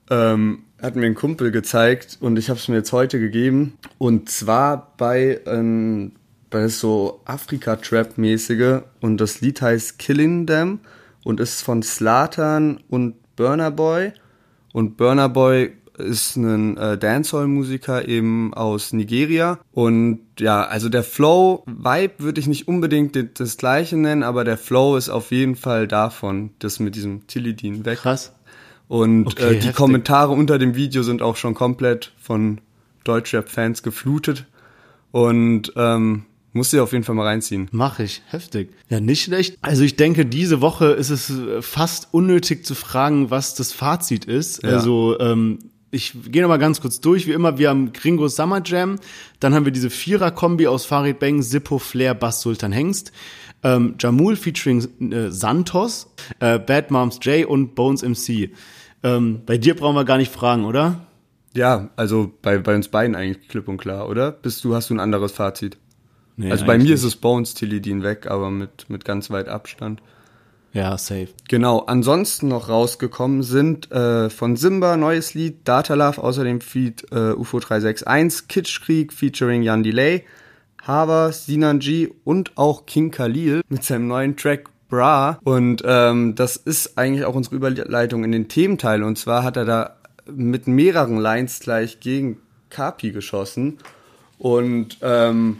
Ähm, hat mir ein Kumpel gezeigt und ich habe es mir jetzt heute gegeben. Und zwar bei, ähm, bei so Afrika-Trap-mäßige. Und das Lied heißt Killing Them und ist von Slatan und Burner Boy. Und Burner Boy ist ein äh, Dancehall-Musiker eben aus Nigeria. Und ja, also der Flow-Vibe würde ich nicht unbedingt das, gleiche nennen, aber der Flow ist auf jeden Fall davon, das mit diesem Tilidin weg. Krass. Und Okay, äh, die heftig. Kommentare unter dem Video sind auch schon komplett von Deutschrap-Fans geflutet. Und ähm, musst dir auf jeden Fall mal reinziehen. Mach ich. Heftig. Ja, nicht schlecht. Also ich denke, diese Woche ist es äh, fast unnötig zu fragen, was das Fazit ist. Ja. Also ähm, ich gehe noch mal ganz kurz durch. Wie immer, wir haben Gringo Summer Jam. Dann haben wir diese Vierer-Kombi aus Farid Bang, Sippo, Flair, Bass, Sultan Hengst. Ähm, Jamul featuring äh, Santos, äh, Bad Moms J und Bones MC. Ähm, bei dir brauchen wir gar nicht fragen, oder? Ja, also bei, bei uns beiden eigentlich klipp und klar, oder? Bist du, hast du ein anderes Fazit? Nee, also bei mir ist es Bones Tilidin weg, aber mit, mit ganz weit Abstand. Ja, safe. Genau, ansonsten noch rausgekommen sind äh, von Simba neues Lied, Data Love, außerdem Feed äh, UFO 361, Kitschkrieg featuring Jan Delay, Hava, Sinan G und auch King Khalil mit seinem neuen Track Bra. Und ähm, das ist eigentlich auch unsere Überleitung in den Thementeil. Und zwar hat er da mit mehreren Lines gleich gegen Kapi geschossen. Und ähm,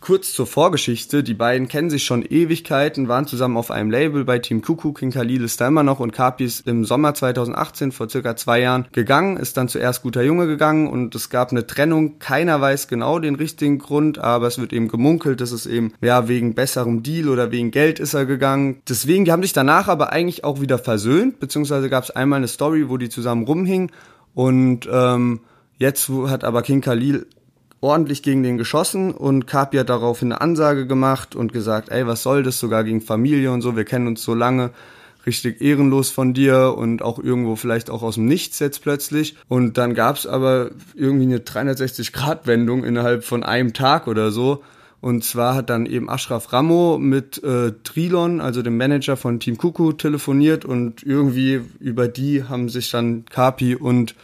Kurz zur Vorgeschichte, die beiden kennen sich schon Ewigkeiten, waren zusammen auf einem Label bei Team Kuku, King Khalil ist da immer noch und Kapi ist im Sommer 2018, vor circa zwei Jahren, gegangen, ist dann zuerst guter Junge gegangen und es gab eine Trennung, keiner weiß genau den richtigen Grund, aber es wird eben gemunkelt, dass es eben, ja, wegen besserem Deal oder wegen Geld ist er gegangen. Deswegen, die haben sich danach aber eigentlich auch wieder versöhnt, beziehungsweise gab es einmal eine Story, wo die zusammen rumhingen und ähm, jetzt hat aber King Khalil ordentlich gegen den geschossen und Kapi hat daraufhin eine Ansage gemacht und gesagt, ey, was soll das, sogar gegen Familie und so, wir kennen uns so lange, richtig ehrenlos von dir und auch irgendwo vielleicht auch aus dem Nichts jetzt plötzlich. Und dann gab's aber irgendwie eine 360-Grad-Wendung innerhalb von einem Tag oder so. Und zwar hat dann eben Ashraf Ramo mit äh, Trilon, also dem Manager von Team Kuku, telefoniert und irgendwie über die haben sich dann Kapi und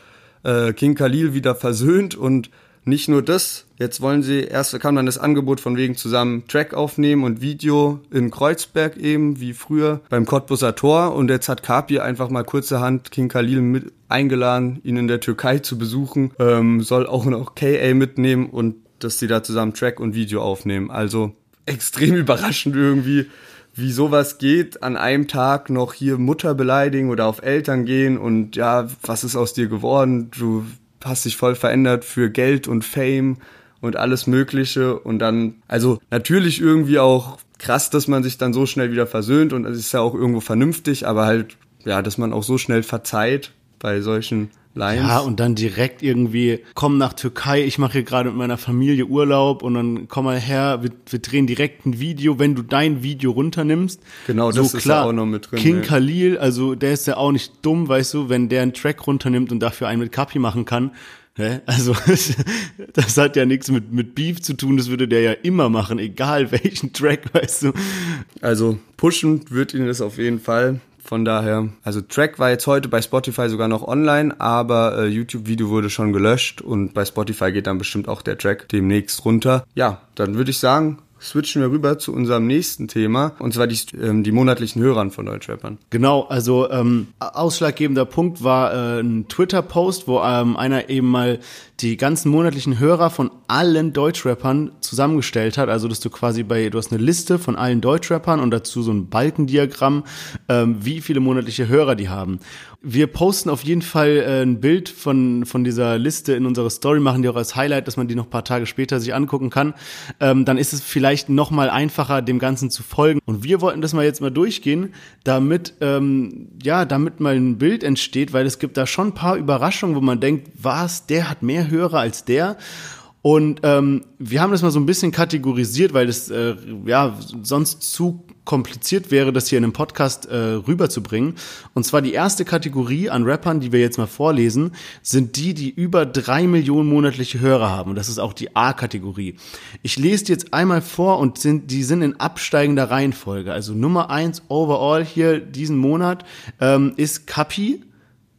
äh, King Khalil wieder versöhnt und nicht nur das, jetzt wollen sie, erst kam dann das Angebot von wegen zusammen Track aufnehmen und Video in Kreuzberg eben, wie früher beim Cottbusser Tor und jetzt hat Kapi einfach mal kurzerhand King Khalil mit eingeladen, ihn in der Türkei zu besuchen, ähm, soll auch noch KA mitnehmen und dass sie da zusammen Track und Video aufnehmen. Also extrem überraschend irgendwie, wie sowas geht, an einem Tag noch hier Mutter beleidigen oder auf Eltern gehen und ja, was ist aus dir geworden? Du hast dich voll verändert für Geld und Fame und alles Mögliche und dann, also natürlich irgendwie auch krass, dass man sich dann so schnell wieder versöhnt und es ist ja auch irgendwo vernünftig, aber halt, ja, dass man auch so schnell verzeiht bei solchen Lines. Ja, und dann direkt irgendwie, komm nach Türkei, ich mache hier gerade mit meiner Familie Urlaub und dann komm mal her, wir, wir drehen direkt ein Video, wenn du dein Video runternimmst. Genau, das so, ist klar, ja auch noch mit drin. King ja. Khalil, also der ist ja auch nicht dumm, weißt du, wenn der einen Track runternimmt und dafür einen mit Kapi machen kann. Also das hat ja nichts mit, mit Beef zu tun, das würde der ja immer machen, egal welchen Track, weißt du. Also pushen wird ihn das auf jeden Fall. Von daher, also Track war jetzt heute bei Spotify sogar noch online, aber äh, YouTube-Video wurde schon gelöscht und bei Spotify geht dann bestimmt auch der Track demnächst runter. Ja, dann würde ich sagen, switchen wir rüber zu unserem nächsten Thema, und zwar die, ähm, die monatlichen Hörern von Deutschrappern. Genau, also ähm, ausschlaggebender Punkt war äh, ein Twitter-Post, wo ähm, einer eben mal die ganzen monatlichen Hörer von allen Deutschrappern zusammengestellt hat. Also dass du quasi bei, du hast eine Liste von allen Deutschrappern und dazu so ein Balkendiagramm, ähm, wie viele monatliche Hörer die haben. Wir posten auf jeden Fall äh, ein Bild von, von dieser Liste in unserer Story, machen die auch als Highlight, dass man die noch paar Tage später sich angucken kann. Ähm, dann ist es vielleicht noch mal einfacher, dem Ganzen zu folgen. Und wir wollten das mal jetzt mal durchgehen, damit, ähm, ja, damit mal ein Bild entsteht, weil es gibt da schon ein paar Überraschungen, wo man denkt, was, der hat mehr Hörer als der. Und ähm, wir haben das mal so ein bisschen kategorisiert, weil es äh, ja sonst zu kompliziert wäre, das hier in einem Podcast äh, rüberzubringen. Und zwar die erste Kategorie an Rappern, die wir jetzt mal vorlesen, sind die, die über drei Millionen monatliche Hörer haben. Und das ist auch die A-Kategorie. Ich lese die jetzt einmal vor und sind, die sind in absteigender Reihenfolge. Also Nummer eins overall hier diesen Monat ähm, ist Kapi.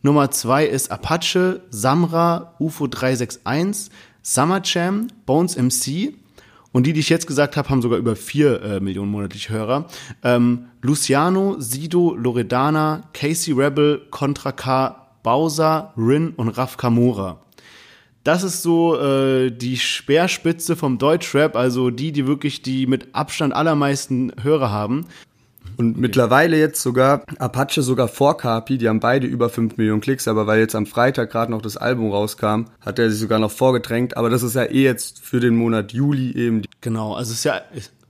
Nummer zwei ist Apache, Samra, UFO 361, Summer Jam, Bones MC und die, die ich jetzt gesagt habe, haben sogar über vier äh, Millionen monatliche Hörer. Ähm, Luciano, Sido, Loredana, Casey Rebel, Contra K, Bowser, Rin und Raf Kamura. Das ist so äh, die Speerspitze vom Deutschrap, also die, die wirklich die mit Abstand allermeisten Hörer haben. Und okay. mittlerweile jetzt sogar Apache sogar vor Kapi, die haben beide über 5 Millionen Klicks, aber weil jetzt am Freitag gerade noch das Album rauskam, hat er sich sogar noch vorgedrängt. Aber das ist ja eh jetzt für den Monat Juli eben. Genau, also es ist ja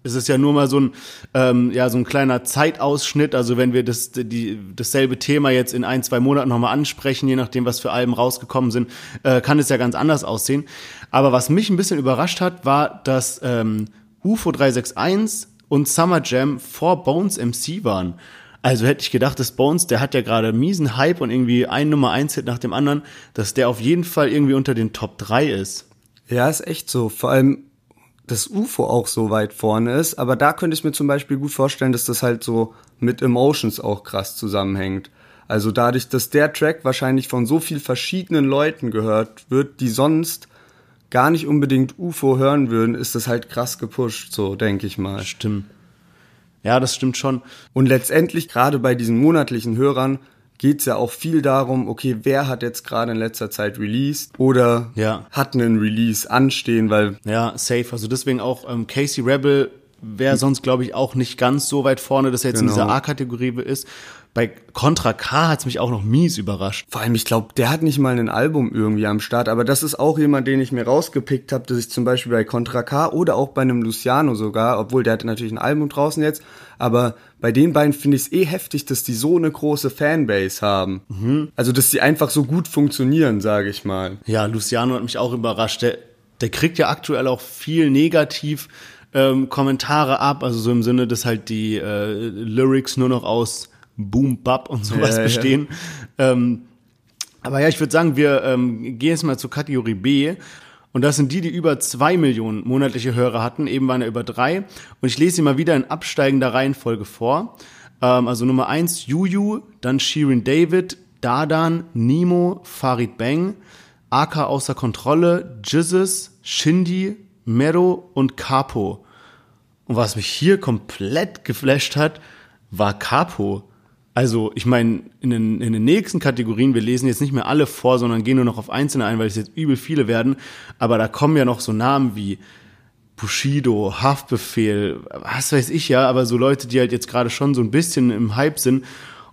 es ist ja nur mal so ein ähm, ja so ein kleiner Zeitausschnitt. Also wenn wir das die dasselbe Thema jetzt in ein zwei Monaten nochmal ansprechen, je nachdem was für Alben rausgekommen sind, äh, kann es ja ganz anders aussehen. Aber was mich ein bisschen überrascht hat, war, dass ähm, UFO 361 und Summer Jam vor Bones MC waren. Also hätte ich gedacht, dass Bones, der hat ja gerade miesen Hype und irgendwie ein Nummer 1 Hit nach dem anderen, dass der auf jeden Fall irgendwie unter den Top 3 ist. Ja, ist echt so. Vor allem, dass UFO auch so weit vorne ist, aber da könnte ich mir zum Beispiel gut vorstellen, dass das halt so mit Emotions auch krass zusammenhängt. Also dadurch, dass der Track wahrscheinlich von so viel verschiedenen Leuten gehört wird, die sonst gar nicht unbedingt UFO hören würden, ist das halt krass gepusht, so denke ich mal. Stimmt. Ja, das stimmt schon. Und letztendlich, gerade bei diesen monatlichen Hörern, geht's ja auch viel darum, okay, wer hat jetzt gerade in letzter Zeit released oder ja. hat einen Release anstehen, weil. Ja, safe. Also deswegen auch ähm, Casey Rebel wäre sonst, glaube ich, auch nicht ganz so weit vorne, dass er jetzt genau. in dieser A-Kategorie ist. Bei Contra K hat's mich auch noch mies überrascht. Vor allem, ich glaube, der hat nicht mal ein Album irgendwie am Start, aber das ist auch jemand, den ich mir rausgepickt habe, dass ich zum Beispiel bei Contra K oder auch bei einem Luciano sogar, obwohl der hat natürlich ein Album draußen jetzt, aber bei den beiden finde ich es eh heftig, dass die so eine große Fanbase haben. Mhm. Also, dass die einfach so gut funktionieren, sage ich mal. Ja, Luciano hat mich auch überrascht. Der, der kriegt ja aktuell auch viel negativ ähm, Kommentare ab, also so im Sinne, dass halt die äh, Lyrics nur noch aus Boom, Bap und sowas ja, bestehen. Ja. Ähm, aber ja, ich würde sagen, wir ähm, gehen jetzt mal zur Kategorie B. Und das sind die, die über zwei Millionen monatliche Hörer hatten. Eben waren er über drei. Und ich lese sie mal wieder in absteigender Reihenfolge vor. Ähm, also Nummer eins Juju, dann Shirin David, Dadan, Nemo, Farid Bang, AK außer Kontrolle, Jizzes, Shindy, Mero und Capo. Und was mich hier komplett geflasht hat, war Capo. Also, ich meine, in den, in den nächsten Kategorien, wir lesen jetzt nicht mehr alle vor, sondern gehen nur noch auf einzelne ein, weil es jetzt übel viele werden. Aber da kommen ja noch so Namen wie Bushido, Haftbefehl, was weiß ich ja, aber so Leute, die halt jetzt gerade schon so ein bisschen im Hype sind.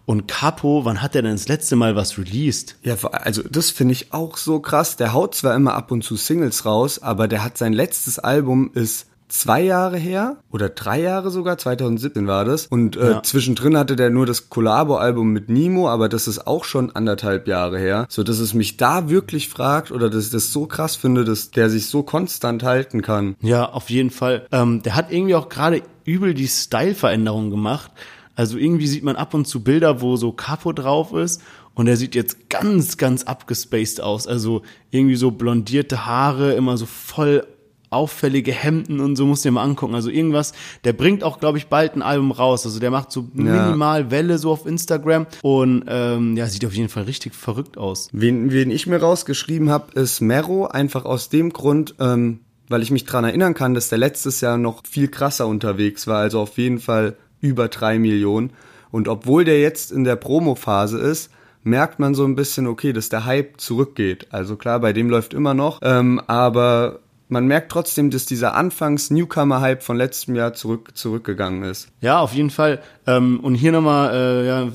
Und Capo, wann hat er denn das letzte Mal was released? Ja, also das finde ich auch so krass. Der haut zwar immer ab und zu Singles raus, aber der hat sein letztes Album ist zwei Jahre her oder drei Jahre sogar, 2017 war das. Und äh, ja. zwischendrin hatte der nur das Collabo-Album mit Nemo, aber das ist auch schon anderthalb Jahre her. So dass es mich da wirklich fragt oder dass ich das so krass finde, dass der sich so konstant halten kann. Ja, auf jeden Fall. Ähm, der hat irgendwie auch gerade übel die Style-Veränderung gemacht. Also irgendwie sieht man ab und zu Bilder, wo so Capo drauf ist und er sieht jetzt ganz, ganz abgespaced aus. Also irgendwie so blondierte Haare, immer so voll auffällige Hemden und so, musst du dir mal angucken. Also irgendwas, der bringt auch, glaube ich, bald ein Album raus. Also der macht so minimal ja. Welle so auf Instagram und ähm, ja, sieht auf jeden Fall richtig verrückt aus. Wen, wen ich mir rausgeschrieben habe, ist Mero, einfach aus dem Grund, ähm, weil ich mich dran erinnern kann, dass der letztes Jahr noch viel krasser unterwegs war, also auf jeden Fall über drei Millionen. Und obwohl der jetzt in der Promo-Phase ist, merkt man so ein bisschen, okay, dass der Hype zurückgeht. Also klar, bei dem läuft immer noch, ähm, aber man merkt trotzdem, dass dieser Anfangs-Newcomer-Hype von letztem Jahr zurück, zurückgegangen ist. Ja, auf jeden Fall. Ähm, und hier nochmal äh, ja,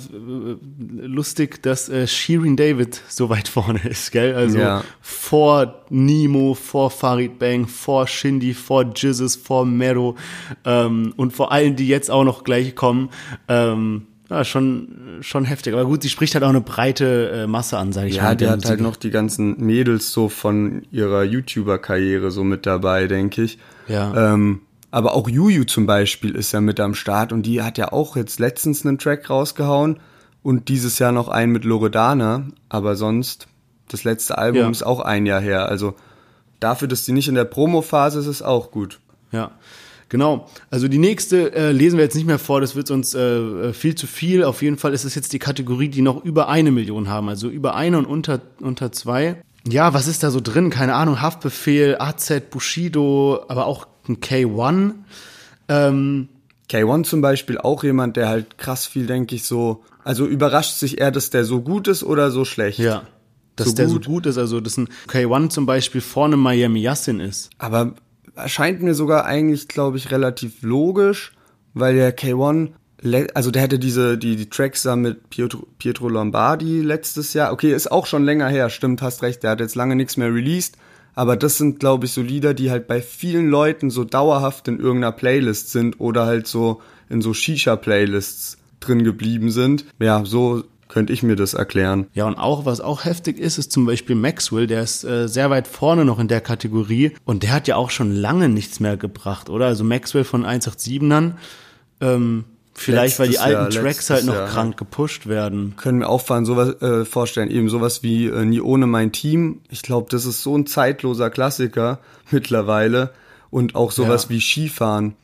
lustig, dass äh, Shirin David so weit vorne ist, gell? Also ja. vor Nemo, vor Farid Bang, vor Shindy, vor Jizzes, vor Mero ähm, und vor allen, die jetzt auch noch gleich kommen. Ähm, ja, schon, schon heftig. Aber gut, sie spricht halt auch eine breite äh, Masse an, sage ich ja, mal. Ja, die hat halt noch die ganzen Mädels so von ihrer YouTuber-Karriere so mit dabei, denke ich. Ja. Ähm, aber auch Juju zum Beispiel ist ja mit am Start und die hat ja auch jetzt letztens einen Track rausgehauen und dieses Jahr noch einen mit Loredana. Aber sonst, das letzte Album ja. ist auch ein Jahr her. Also dafür, dass die nicht in der Promo-Phase ist, ist auch gut. Ja. Genau. Also die nächste äh, lesen wir jetzt nicht mehr vor, das wird uns äh, äh, viel zu viel. Auf jeden Fall ist es jetzt die Kategorie, die noch über eine Million haben, also über eine und unter, unter zwei. Ja, was ist da so drin? Keine Ahnung, Haftbefehl, AZ, Bushido, aber auch ein K1. Ähm, K1 zum Beispiel auch jemand, der halt krass viel, denke ich, so. Also überrascht sich er, dass der so gut ist oder so schlecht? Ja. Dass so der gut. so gut ist, also dass ein K1 zum Beispiel vorne Miami Yassin ist. Aber erscheint mir sogar eigentlich, glaube ich, relativ logisch, weil der K1, also der hatte diese, die, die Tracks da mit Pietro, Pietro Lombardi letztes Jahr. Okay, ist auch schon länger her, stimmt, hast recht, der hat jetzt lange nichts mehr released. Aber das sind, glaube ich, so Lieder, die halt bei vielen Leuten so dauerhaft in irgendeiner Playlist sind oder halt so in so Shisha-Playlists drin geblieben sind. Ja, so könnte ich mir das erklären. Ja, und auch, was auch heftig ist, ist zum Beispiel Maxwell, der ist äh, sehr weit vorne noch in der Kategorie und der hat ja auch schon lange nichts mehr gebracht, oder? Also Maxwell von 187ern, ähm, Vielleicht, letztes weil die alten Jahr, Tracks halt noch Jahr. krank gepusht werden. Können wir auch fahren, sowas äh, vorstellen, eben sowas wie äh, Nie ohne mein Team. Ich glaube, das ist so ein zeitloser Klassiker mittlerweile. Und auch sowas ja. wie Skifahren.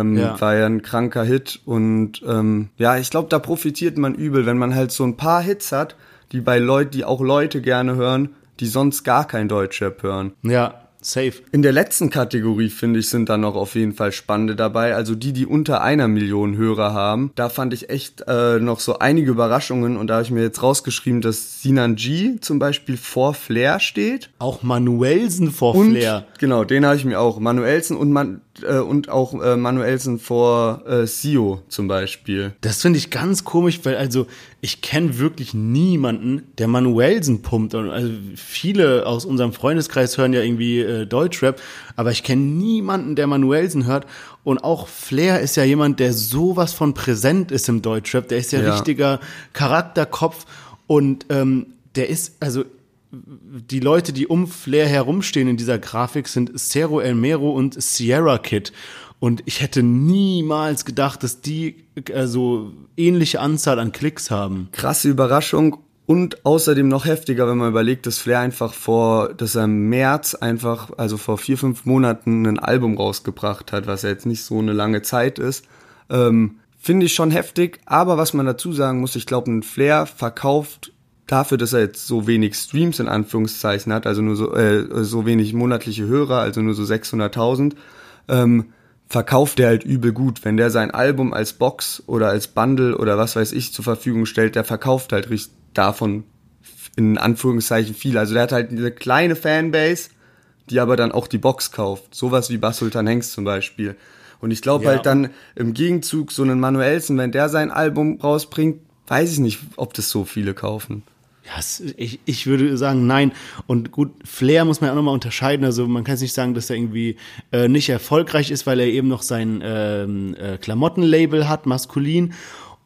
Ähm, ja. War ja ein kranker Hit und ähm, ja, ich glaube, da profitiert man übel, wenn man halt so ein paar Hits hat, die bei Leuten, die auch Leute gerne hören, die sonst gar kein Deutschrap hören. Ja, Safe. In der letzten Kategorie, finde ich, sind da noch auf jeden Fall spannende dabei. Also die, die unter einer Million Hörer haben. Da fand ich echt äh, noch so einige Überraschungen und da habe ich mir jetzt rausgeschrieben, dass Sinan G zum Beispiel vor Flair steht. Auch Manuelsen vor und, Flair. Genau, den habe ich mir auch. Manuelsen und, man, äh, und auch äh, Manuelsen vor äh, Sio zum Beispiel. Das finde ich ganz komisch, weil also ich kenne wirklich niemanden, der Manuelsen pumpt. Und also viele aus unserem Freundeskreis hören ja irgendwie äh, Deutschrap, aber ich kenne niemanden, der Manuelsen hört. Und auch Flair ist ja jemand, der sowas von präsent ist im Deutschrap. Der ist ja, ja. richtiger Charakterkopf und ähm, der ist, also die Leute, die um Flair herumstehen in dieser Grafik, sind Cero El Mero und Sierra Kid. Und ich hätte niemals gedacht, dass die äh, so ähnliche Anzahl an Klicks haben. Krasse Überraschung und außerdem noch heftiger, wenn man überlegt, dass Flair einfach vor, dass er im März einfach, also vor vier, fünf Monaten ein Album rausgebracht hat, was ja jetzt nicht so eine lange Zeit ist. Ähm, Finde ich schon heftig, aber was man dazu sagen muss, ich glaube, ein Flair verkauft dafür, dass er jetzt so wenig Streams in Anführungszeichen hat, also nur so, äh, so wenig monatliche Hörer, also nur so 600.000, ähm, verkauft der halt übel gut. Wenn der sein Album als Box oder als Bundle oder was weiß ich zur Verfügung stellt, der verkauft halt richtig davon in Anführungszeichen viel. Also der hat halt diese kleine Fanbase, die aber dann auch die Box kauft. Sowas wie Basultan Hengst zum Beispiel. Und ich glaube ja. halt dann im Gegenzug so einen Manuelsen, wenn der sein Album rausbringt, weiß ich nicht, ob das so viele kaufen. Ja, ich, ich würde sagen, nein. Und gut, Flair muss man auch nochmal unterscheiden. Also man kann es nicht sagen, dass er irgendwie äh, nicht erfolgreich ist, weil er eben noch sein ähm, äh, Klamottenlabel hat, maskulin.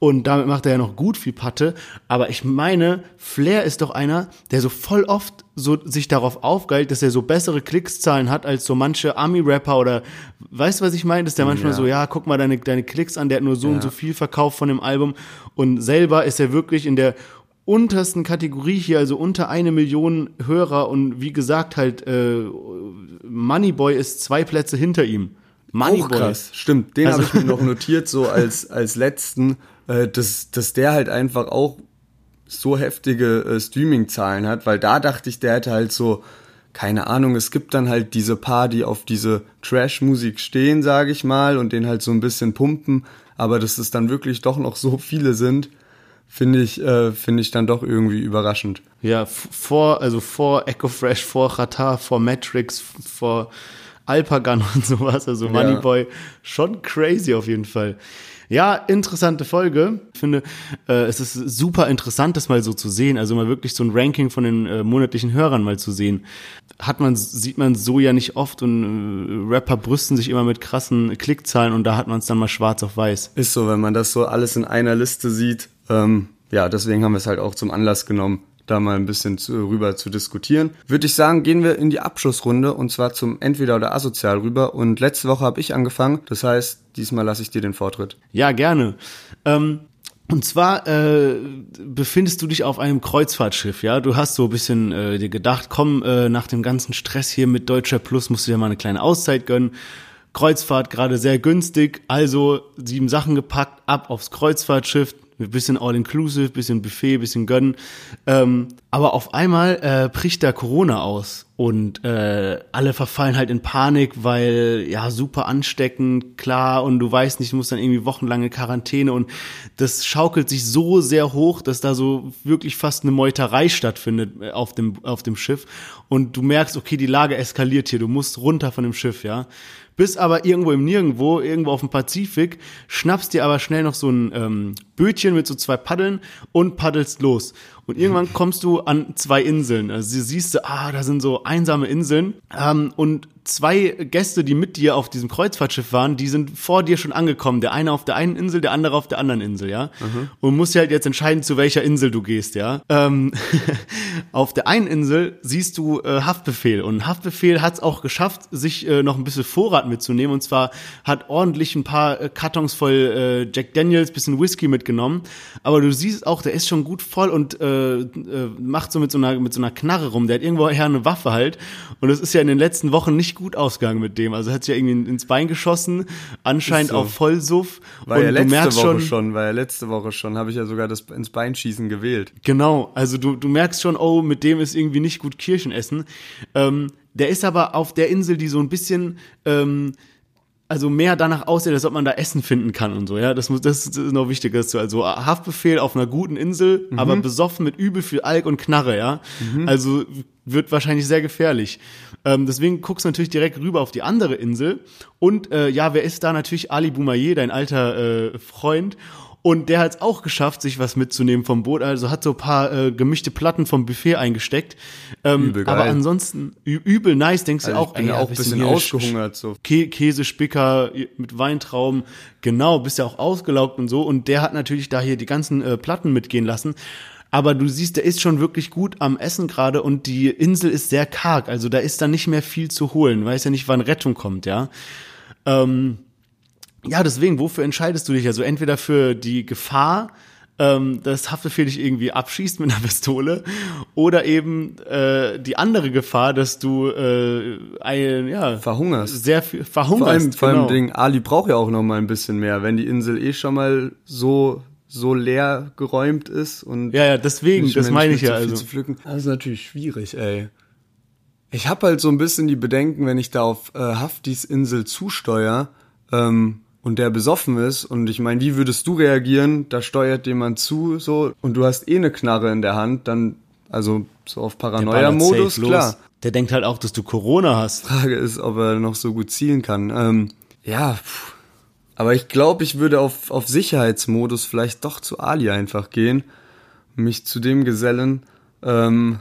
Und damit macht er ja noch gut viel Patte. Aber ich meine, Flair ist doch einer, der so voll oft so sich darauf aufgeilt, dass er so bessere Klickszahlen hat als so manche Army-Rapper oder weißt du, was ich meine? Dass der manchmal ja. so, ja, guck mal deine, deine Klicks an, der hat nur so ja. und so viel verkauft von dem Album. Und selber ist er wirklich in der untersten Kategorie hier, also unter eine Million Hörer und wie gesagt halt äh, Moneyboy ist zwei Plätze hinter ihm. Moneyboy. krass, stimmt. Den also, habe ich mir noch notiert so als als letzten, äh, dass dass der halt einfach auch so heftige äh, Streaming-Zahlen hat, weil da dachte ich, der hätte halt so keine Ahnung, es gibt dann halt diese paar, die auf diese Trash-Musik stehen, sage ich mal, und den halt so ein bisschen pumpen, aber dass es dann wirklich doch noch so viele sind, finde ich, äh, finde ich dann doch irgendwie überraschend. Ja, vor, also vor Echo Fresh, vor Qatar, vor Matrix, vor Alpagan und sowas, also Moneyboy, ja. schon crazy auf jeden Fall. Ja, interessante Folge. Ich finde, äh, es ist super interessant, das mal so zu sehen. Also mal wirklich so ein Ranking von den äh, monatlichen Hörern mal zu sehen. Hat man, sieht man so ja nicht oft und äh, Rapper brüsten sich immer mit krassen Klickzahlen und da hat man es dann mal schwarz auf weiß. Ist so, wenn man das so alles in einer Liste sieht, ähm, ja, deswegen haben wir es halt auch zum Anlass genommen, da mal ein bisschen zu, rüber zu diskutieren. Würde ich sagen, gehen wir in die Abschlussrunde und zwar zum Entweder oder Asozial rüber. Und letzte Woche habe ich angefangen, das heißt, diesmal lasse ich dir den Vortritt. Ja, gerne. Ähm und zwar äh, befindest du dich auf einem Kreuzfahrtschiff, ja. Du hast so ein bisschen äh, dir gedacht, komm, äh, nach dem ganzen Stress hier mit Deutscher Plus musst du dir mal eine kleine Auszeit gönnen. Kreuzfahrt gerade sehr günstig, also sieben Sachen gepackt, ab aufs Kreuzfahrtschiff, bisschen All-Inclusive, bisschen Buffet, bisschen Gönnen. Ähm, aber auf einmal äh, bricht da Corona aus und äh, alle verfallen halt in Panik, weil ja super ansteckend, klar, und du weißt nicht, du musst dann irgendwie wochenlange Quarantäne und das schaukelt sich so sehr hoch, dass da so wirklich fast eine Meuterei stattfindet äh, auf dem auf dem Schiff und du merkst, okay, die Lage eskaliert hier, du musst runter von dem Schiff, ja bist aber irgendwo im Nirgendwo, irgendwo auf dem Pazifik, schnappst dir aber schnell noch so ein ähm, Bötchen mit so zwei Paddeln und paddelst los. Und irgendwann kommst du an zwei Inseln. Also siehst du, ah, da sind so einsame Inseln. Ähm, und zwei Gäste, die mit dir auf diesem Kreuzfahrtschiff waren, die sind vor dir schon angekommen. Der eine auf der einen Insel, der andere auf der anderen Insel, ja. Mhm. Und musst dir halt jetzt entscheiden, zu welcher Insel du gehst, ja. Ähm, auf der einen Insel siehst du äh, Haftbefehl. Und Haftbefehl hat es auch geschafft, sich äh, noch ein bisschen Vorrat mitzunehmen. Und zwar hat ordentlich ein paar äh, Kartons voll äh, Jack Daniels, bisschen Whisky mitgenommen. Aber du siehst auch, der ist schon gut voll und äh, äh, macht so mit so einer mit so einer Knarre rum. Der hat irgendwoher eine Waffe halt und es ist ja in den letzten Wochen nicht gut ausgegangen mit dem. Also hat sich ja irgendwie ins Bein geschossen, anscheinend so. auch Vollsuff. War und ja letzte Woche schon, schon, war ja letzte Woche schon, habe ich ja sogar das ins Bein schießen gewählt. Genau, also du du merkst schon, oh, mit dem ist irgendwie nicht gut Kirschen essen. Ähm, der ist aber auf der Insel, die so ein bisschen ähm, also mehr danach aussieht, als ob man da Essen finden kann und so, ja. Das muss, das ist noch wichtig, dass du also Haftbefehl auf einer guten Insel, mhm. aber besoffen mit übel viel Alk und Knarre, ja. Mhm. Also wird wahrscheinlich sehr gefährlich. Ähm, deswegen guckst du natürlich direkt rüber auf die andere Insel und äh, ja, wer ist da natürlich Ali Boumaier, dein alter äh, Freund und der hat es auch geschafft, sich was mitzunehmen vom Boot. Also hat so ein paar äh, gemischte Platten vom Buffet eingesteckt. Ähm, übel geil. Aber ansonsten übel nice, denkst also du auch. Ich bin ey, auch ein bisschen ausgehungert. So. Kä Käsespicker mit Weintrauben. Genau, bist ja auch ausgelaugt und so. Und der hat natürlich da hier die ganzen äh, Platten mitgehen lassen. Aber du siehst, der ist schon wirklich gut am Essen gerade und die Insel ist sehr karg. Also da ist dann nicht mehr viel zu holen. Weiß ja nicht, wann Rettung kommt, ja. Ähm, ja, deswegen, wofür entscheidest du dich? Also entweder für die Gefahr, ähm, dass Haftbefehl dich irgendwie abschießt mit einer Pistole oder eben äh, die andere Gefahr, dass du äh, ein, ja, verhungerst. Sehr viel verhungerst. Vor allem, vor allem genau. Ding, Ali braucht ja auch noch mal ein bisschen mehr, wenn die Insel eh schon mal so so leer geräumt ist und ja ja deswegen das meine ich ja also zu pflücken. Das ist natürlich schwierig ey ich habe halt so ein bisschen die Bedenken wenn ich da auf äh, Haftis Insel zusteuer ähm, und der besoffen ist und ich meine, wie würdest du reagieren? Da steuert jemand zu so und du hast eh eine Knarre in der Hand, dann also so auf Paranoia-Modus, klar. Der denkt halt auch, dass du Corona hast. Frage ist, ob er noch so gut zielen kann. Ähm, ja, pff. Aber ich glaube, ich würde auf, auf Sicherheitsmodus vielleicht doch zu Ali einfach gehen, mich zu dem gesellen. Ähm,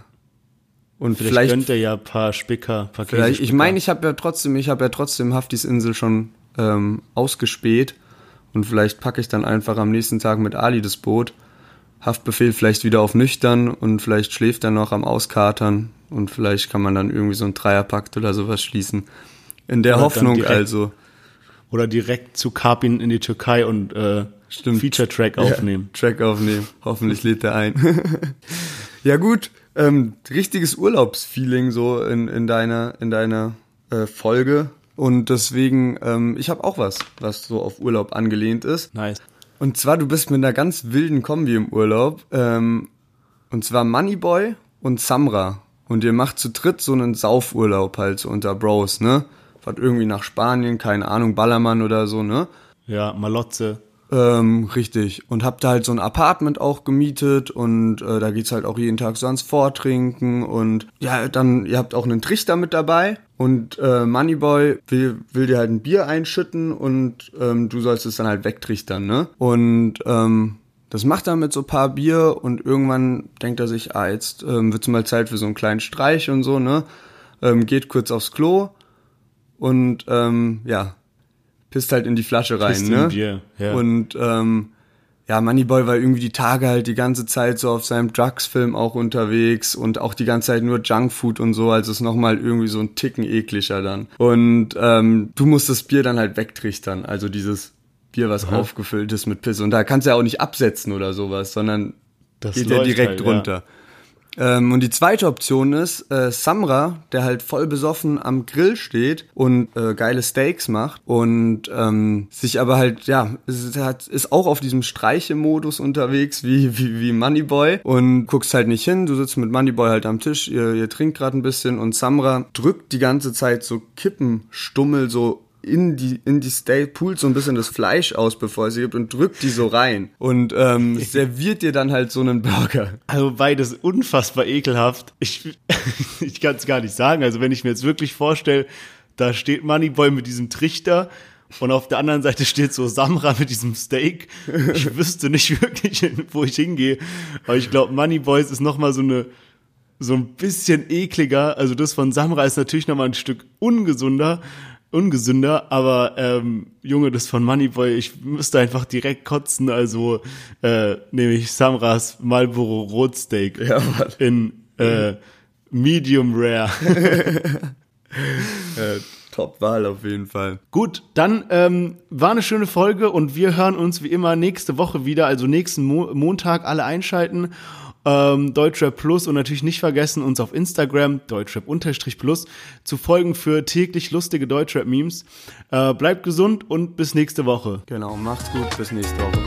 und vielleicht, vielleicht gönnt er ja ein paar Spicker, paar vielleicht, Ich meine, ich habe ja trotzdem, ich habe ja trotzdem Haftis Insel schon ähm, ausgespäht und vielleicht packe ich dann einfach am nächsten Tag mit Ali das Boot. Haftbefehl vielleicht wieder auf nüchtern und vielleicht schläft er noch am Auskatern und vielleicht kann man dann irgendwie so einen Dreierpakt oder sowas schließen. In der oder Hoffnung also. Oder direkt zu Karpin in die Türkei und äh, Feature-Track aufnehmen. Ja, Track aufnehmen. Hoffentlich lädt er ein. ja gut, ähm, richtiges Urlaubsfeeling so in, in deiner, in deiner äh, Folge. Und deswegen, ähm, ich habe auch was, was so auf Urlaub angelehnt ist. Nice. Und zwar, du bist mit einer ganz wilden Kombi im Urlaub. Ähm, und zwar Moneyboy und Samra. Und ihr macht zu dritt so einen Saufurlaub halt so unter Bros, ne? Fahrt irgendwie nach Spanien, keine Ahnung, Ballermann oder so, ne? Ja, Malotze. Ähm, richtig. Und hab da halt so ein Apartment auch gemietet und äh, da geht's halt auch jeden Tag so ans Vortrinken und ja, dann, ihr habt auch einen Trichter mit dabei und äh, Moneyboy will, will dir halt ein Bier einschütten und ähm, du sollst es dann halt wegtrichtern, ne? Und ähm, das macht er mit so paar Bier und irgendwann denkt er sich, ah, jetzt ähm, wird's mal Zeit für so einen kleinen Streich und so, ne? Ähm, geht kurz aufs Klo und ähm, ja, pisst halt in die Flasche rein, pisst ne? Bier, ja. Und ähm, ja, Moneyboy war irgendwie die Tage halt die ganze Zeit so auf seinem Drugs-Film auch unterwegs und auch die ganze Zeit nur Junkfood und so, also ist nochmal irgendwie so ein Ticken ekliger dann. Und ähm, du musst das Bier dann halt wegtrichtern, also dieses Bier, was Aha. aufgefüllt ist mit Piss. Und da kannst du ja auch nicht absetzen oder sowas, sondern das geht ja direkt halt, runter. Ja. Ähm, und die zweite Option ist äh, Samra, der halt voll besoffen am Grill steht und äh, geile Steaks macht und ähm, sich aber halt, ja, ist, hat, ist auch auf diesem Streiche-Modus unterwegs wie, wie, wie Moneyboy und guckst halt nicht hin. Du sitzt mit Moneyboy halt am Tisch, ihr, ihr trinkt gerade ein bisschen und Samra drückt die ganze Zeit so Kippenstummel so in die, in die Steak, poolt so ein bisschen das Fleisch aus, bevor sie gibt und drückt die so rein und ähm, serviert dir dann halt so einen Burger. Also beides unfassbar ekelhaft. Ich, ich kann es gar nicht sagen. Also wenn ich mir jetzt wirklich vorstelle, da steht Moneyboy mit diesem Trichter und auf der anderen Seite steht so Samra mit diesem Steak. Ich wüsste nicht wirklich, wo ich hingehe. Aber ich glaube, Moneyboys ist nochmal so eine so ein bisschen ekliger. Also das von Samra ist natürlich nochmal ein Stück ungesunder ungesünder, aber ähm, Junge, das von Moneyboy, ich müsste einfach direkt kotzen, also äh, nehme ich Samras Marlboro Rotsteak ja, in äh, Medium Rare. äh, Top-Wahl auf jeden Fall. Gut, dann ähm, war eine schöne Folge und wir hören uns wie immer nächste Woche wieder, also nächsten Mo Montag alle einschalten ähm, Deutschrap Plus und natürlich nicht vergessen, uns auf Instagram, Deutschrap-Plus, zu folgen für täglich lustige Deutschrap-Memes. Äh, bleibt gesund und bis nächste Woche. Genau, macht's gut, bis nächste Woche.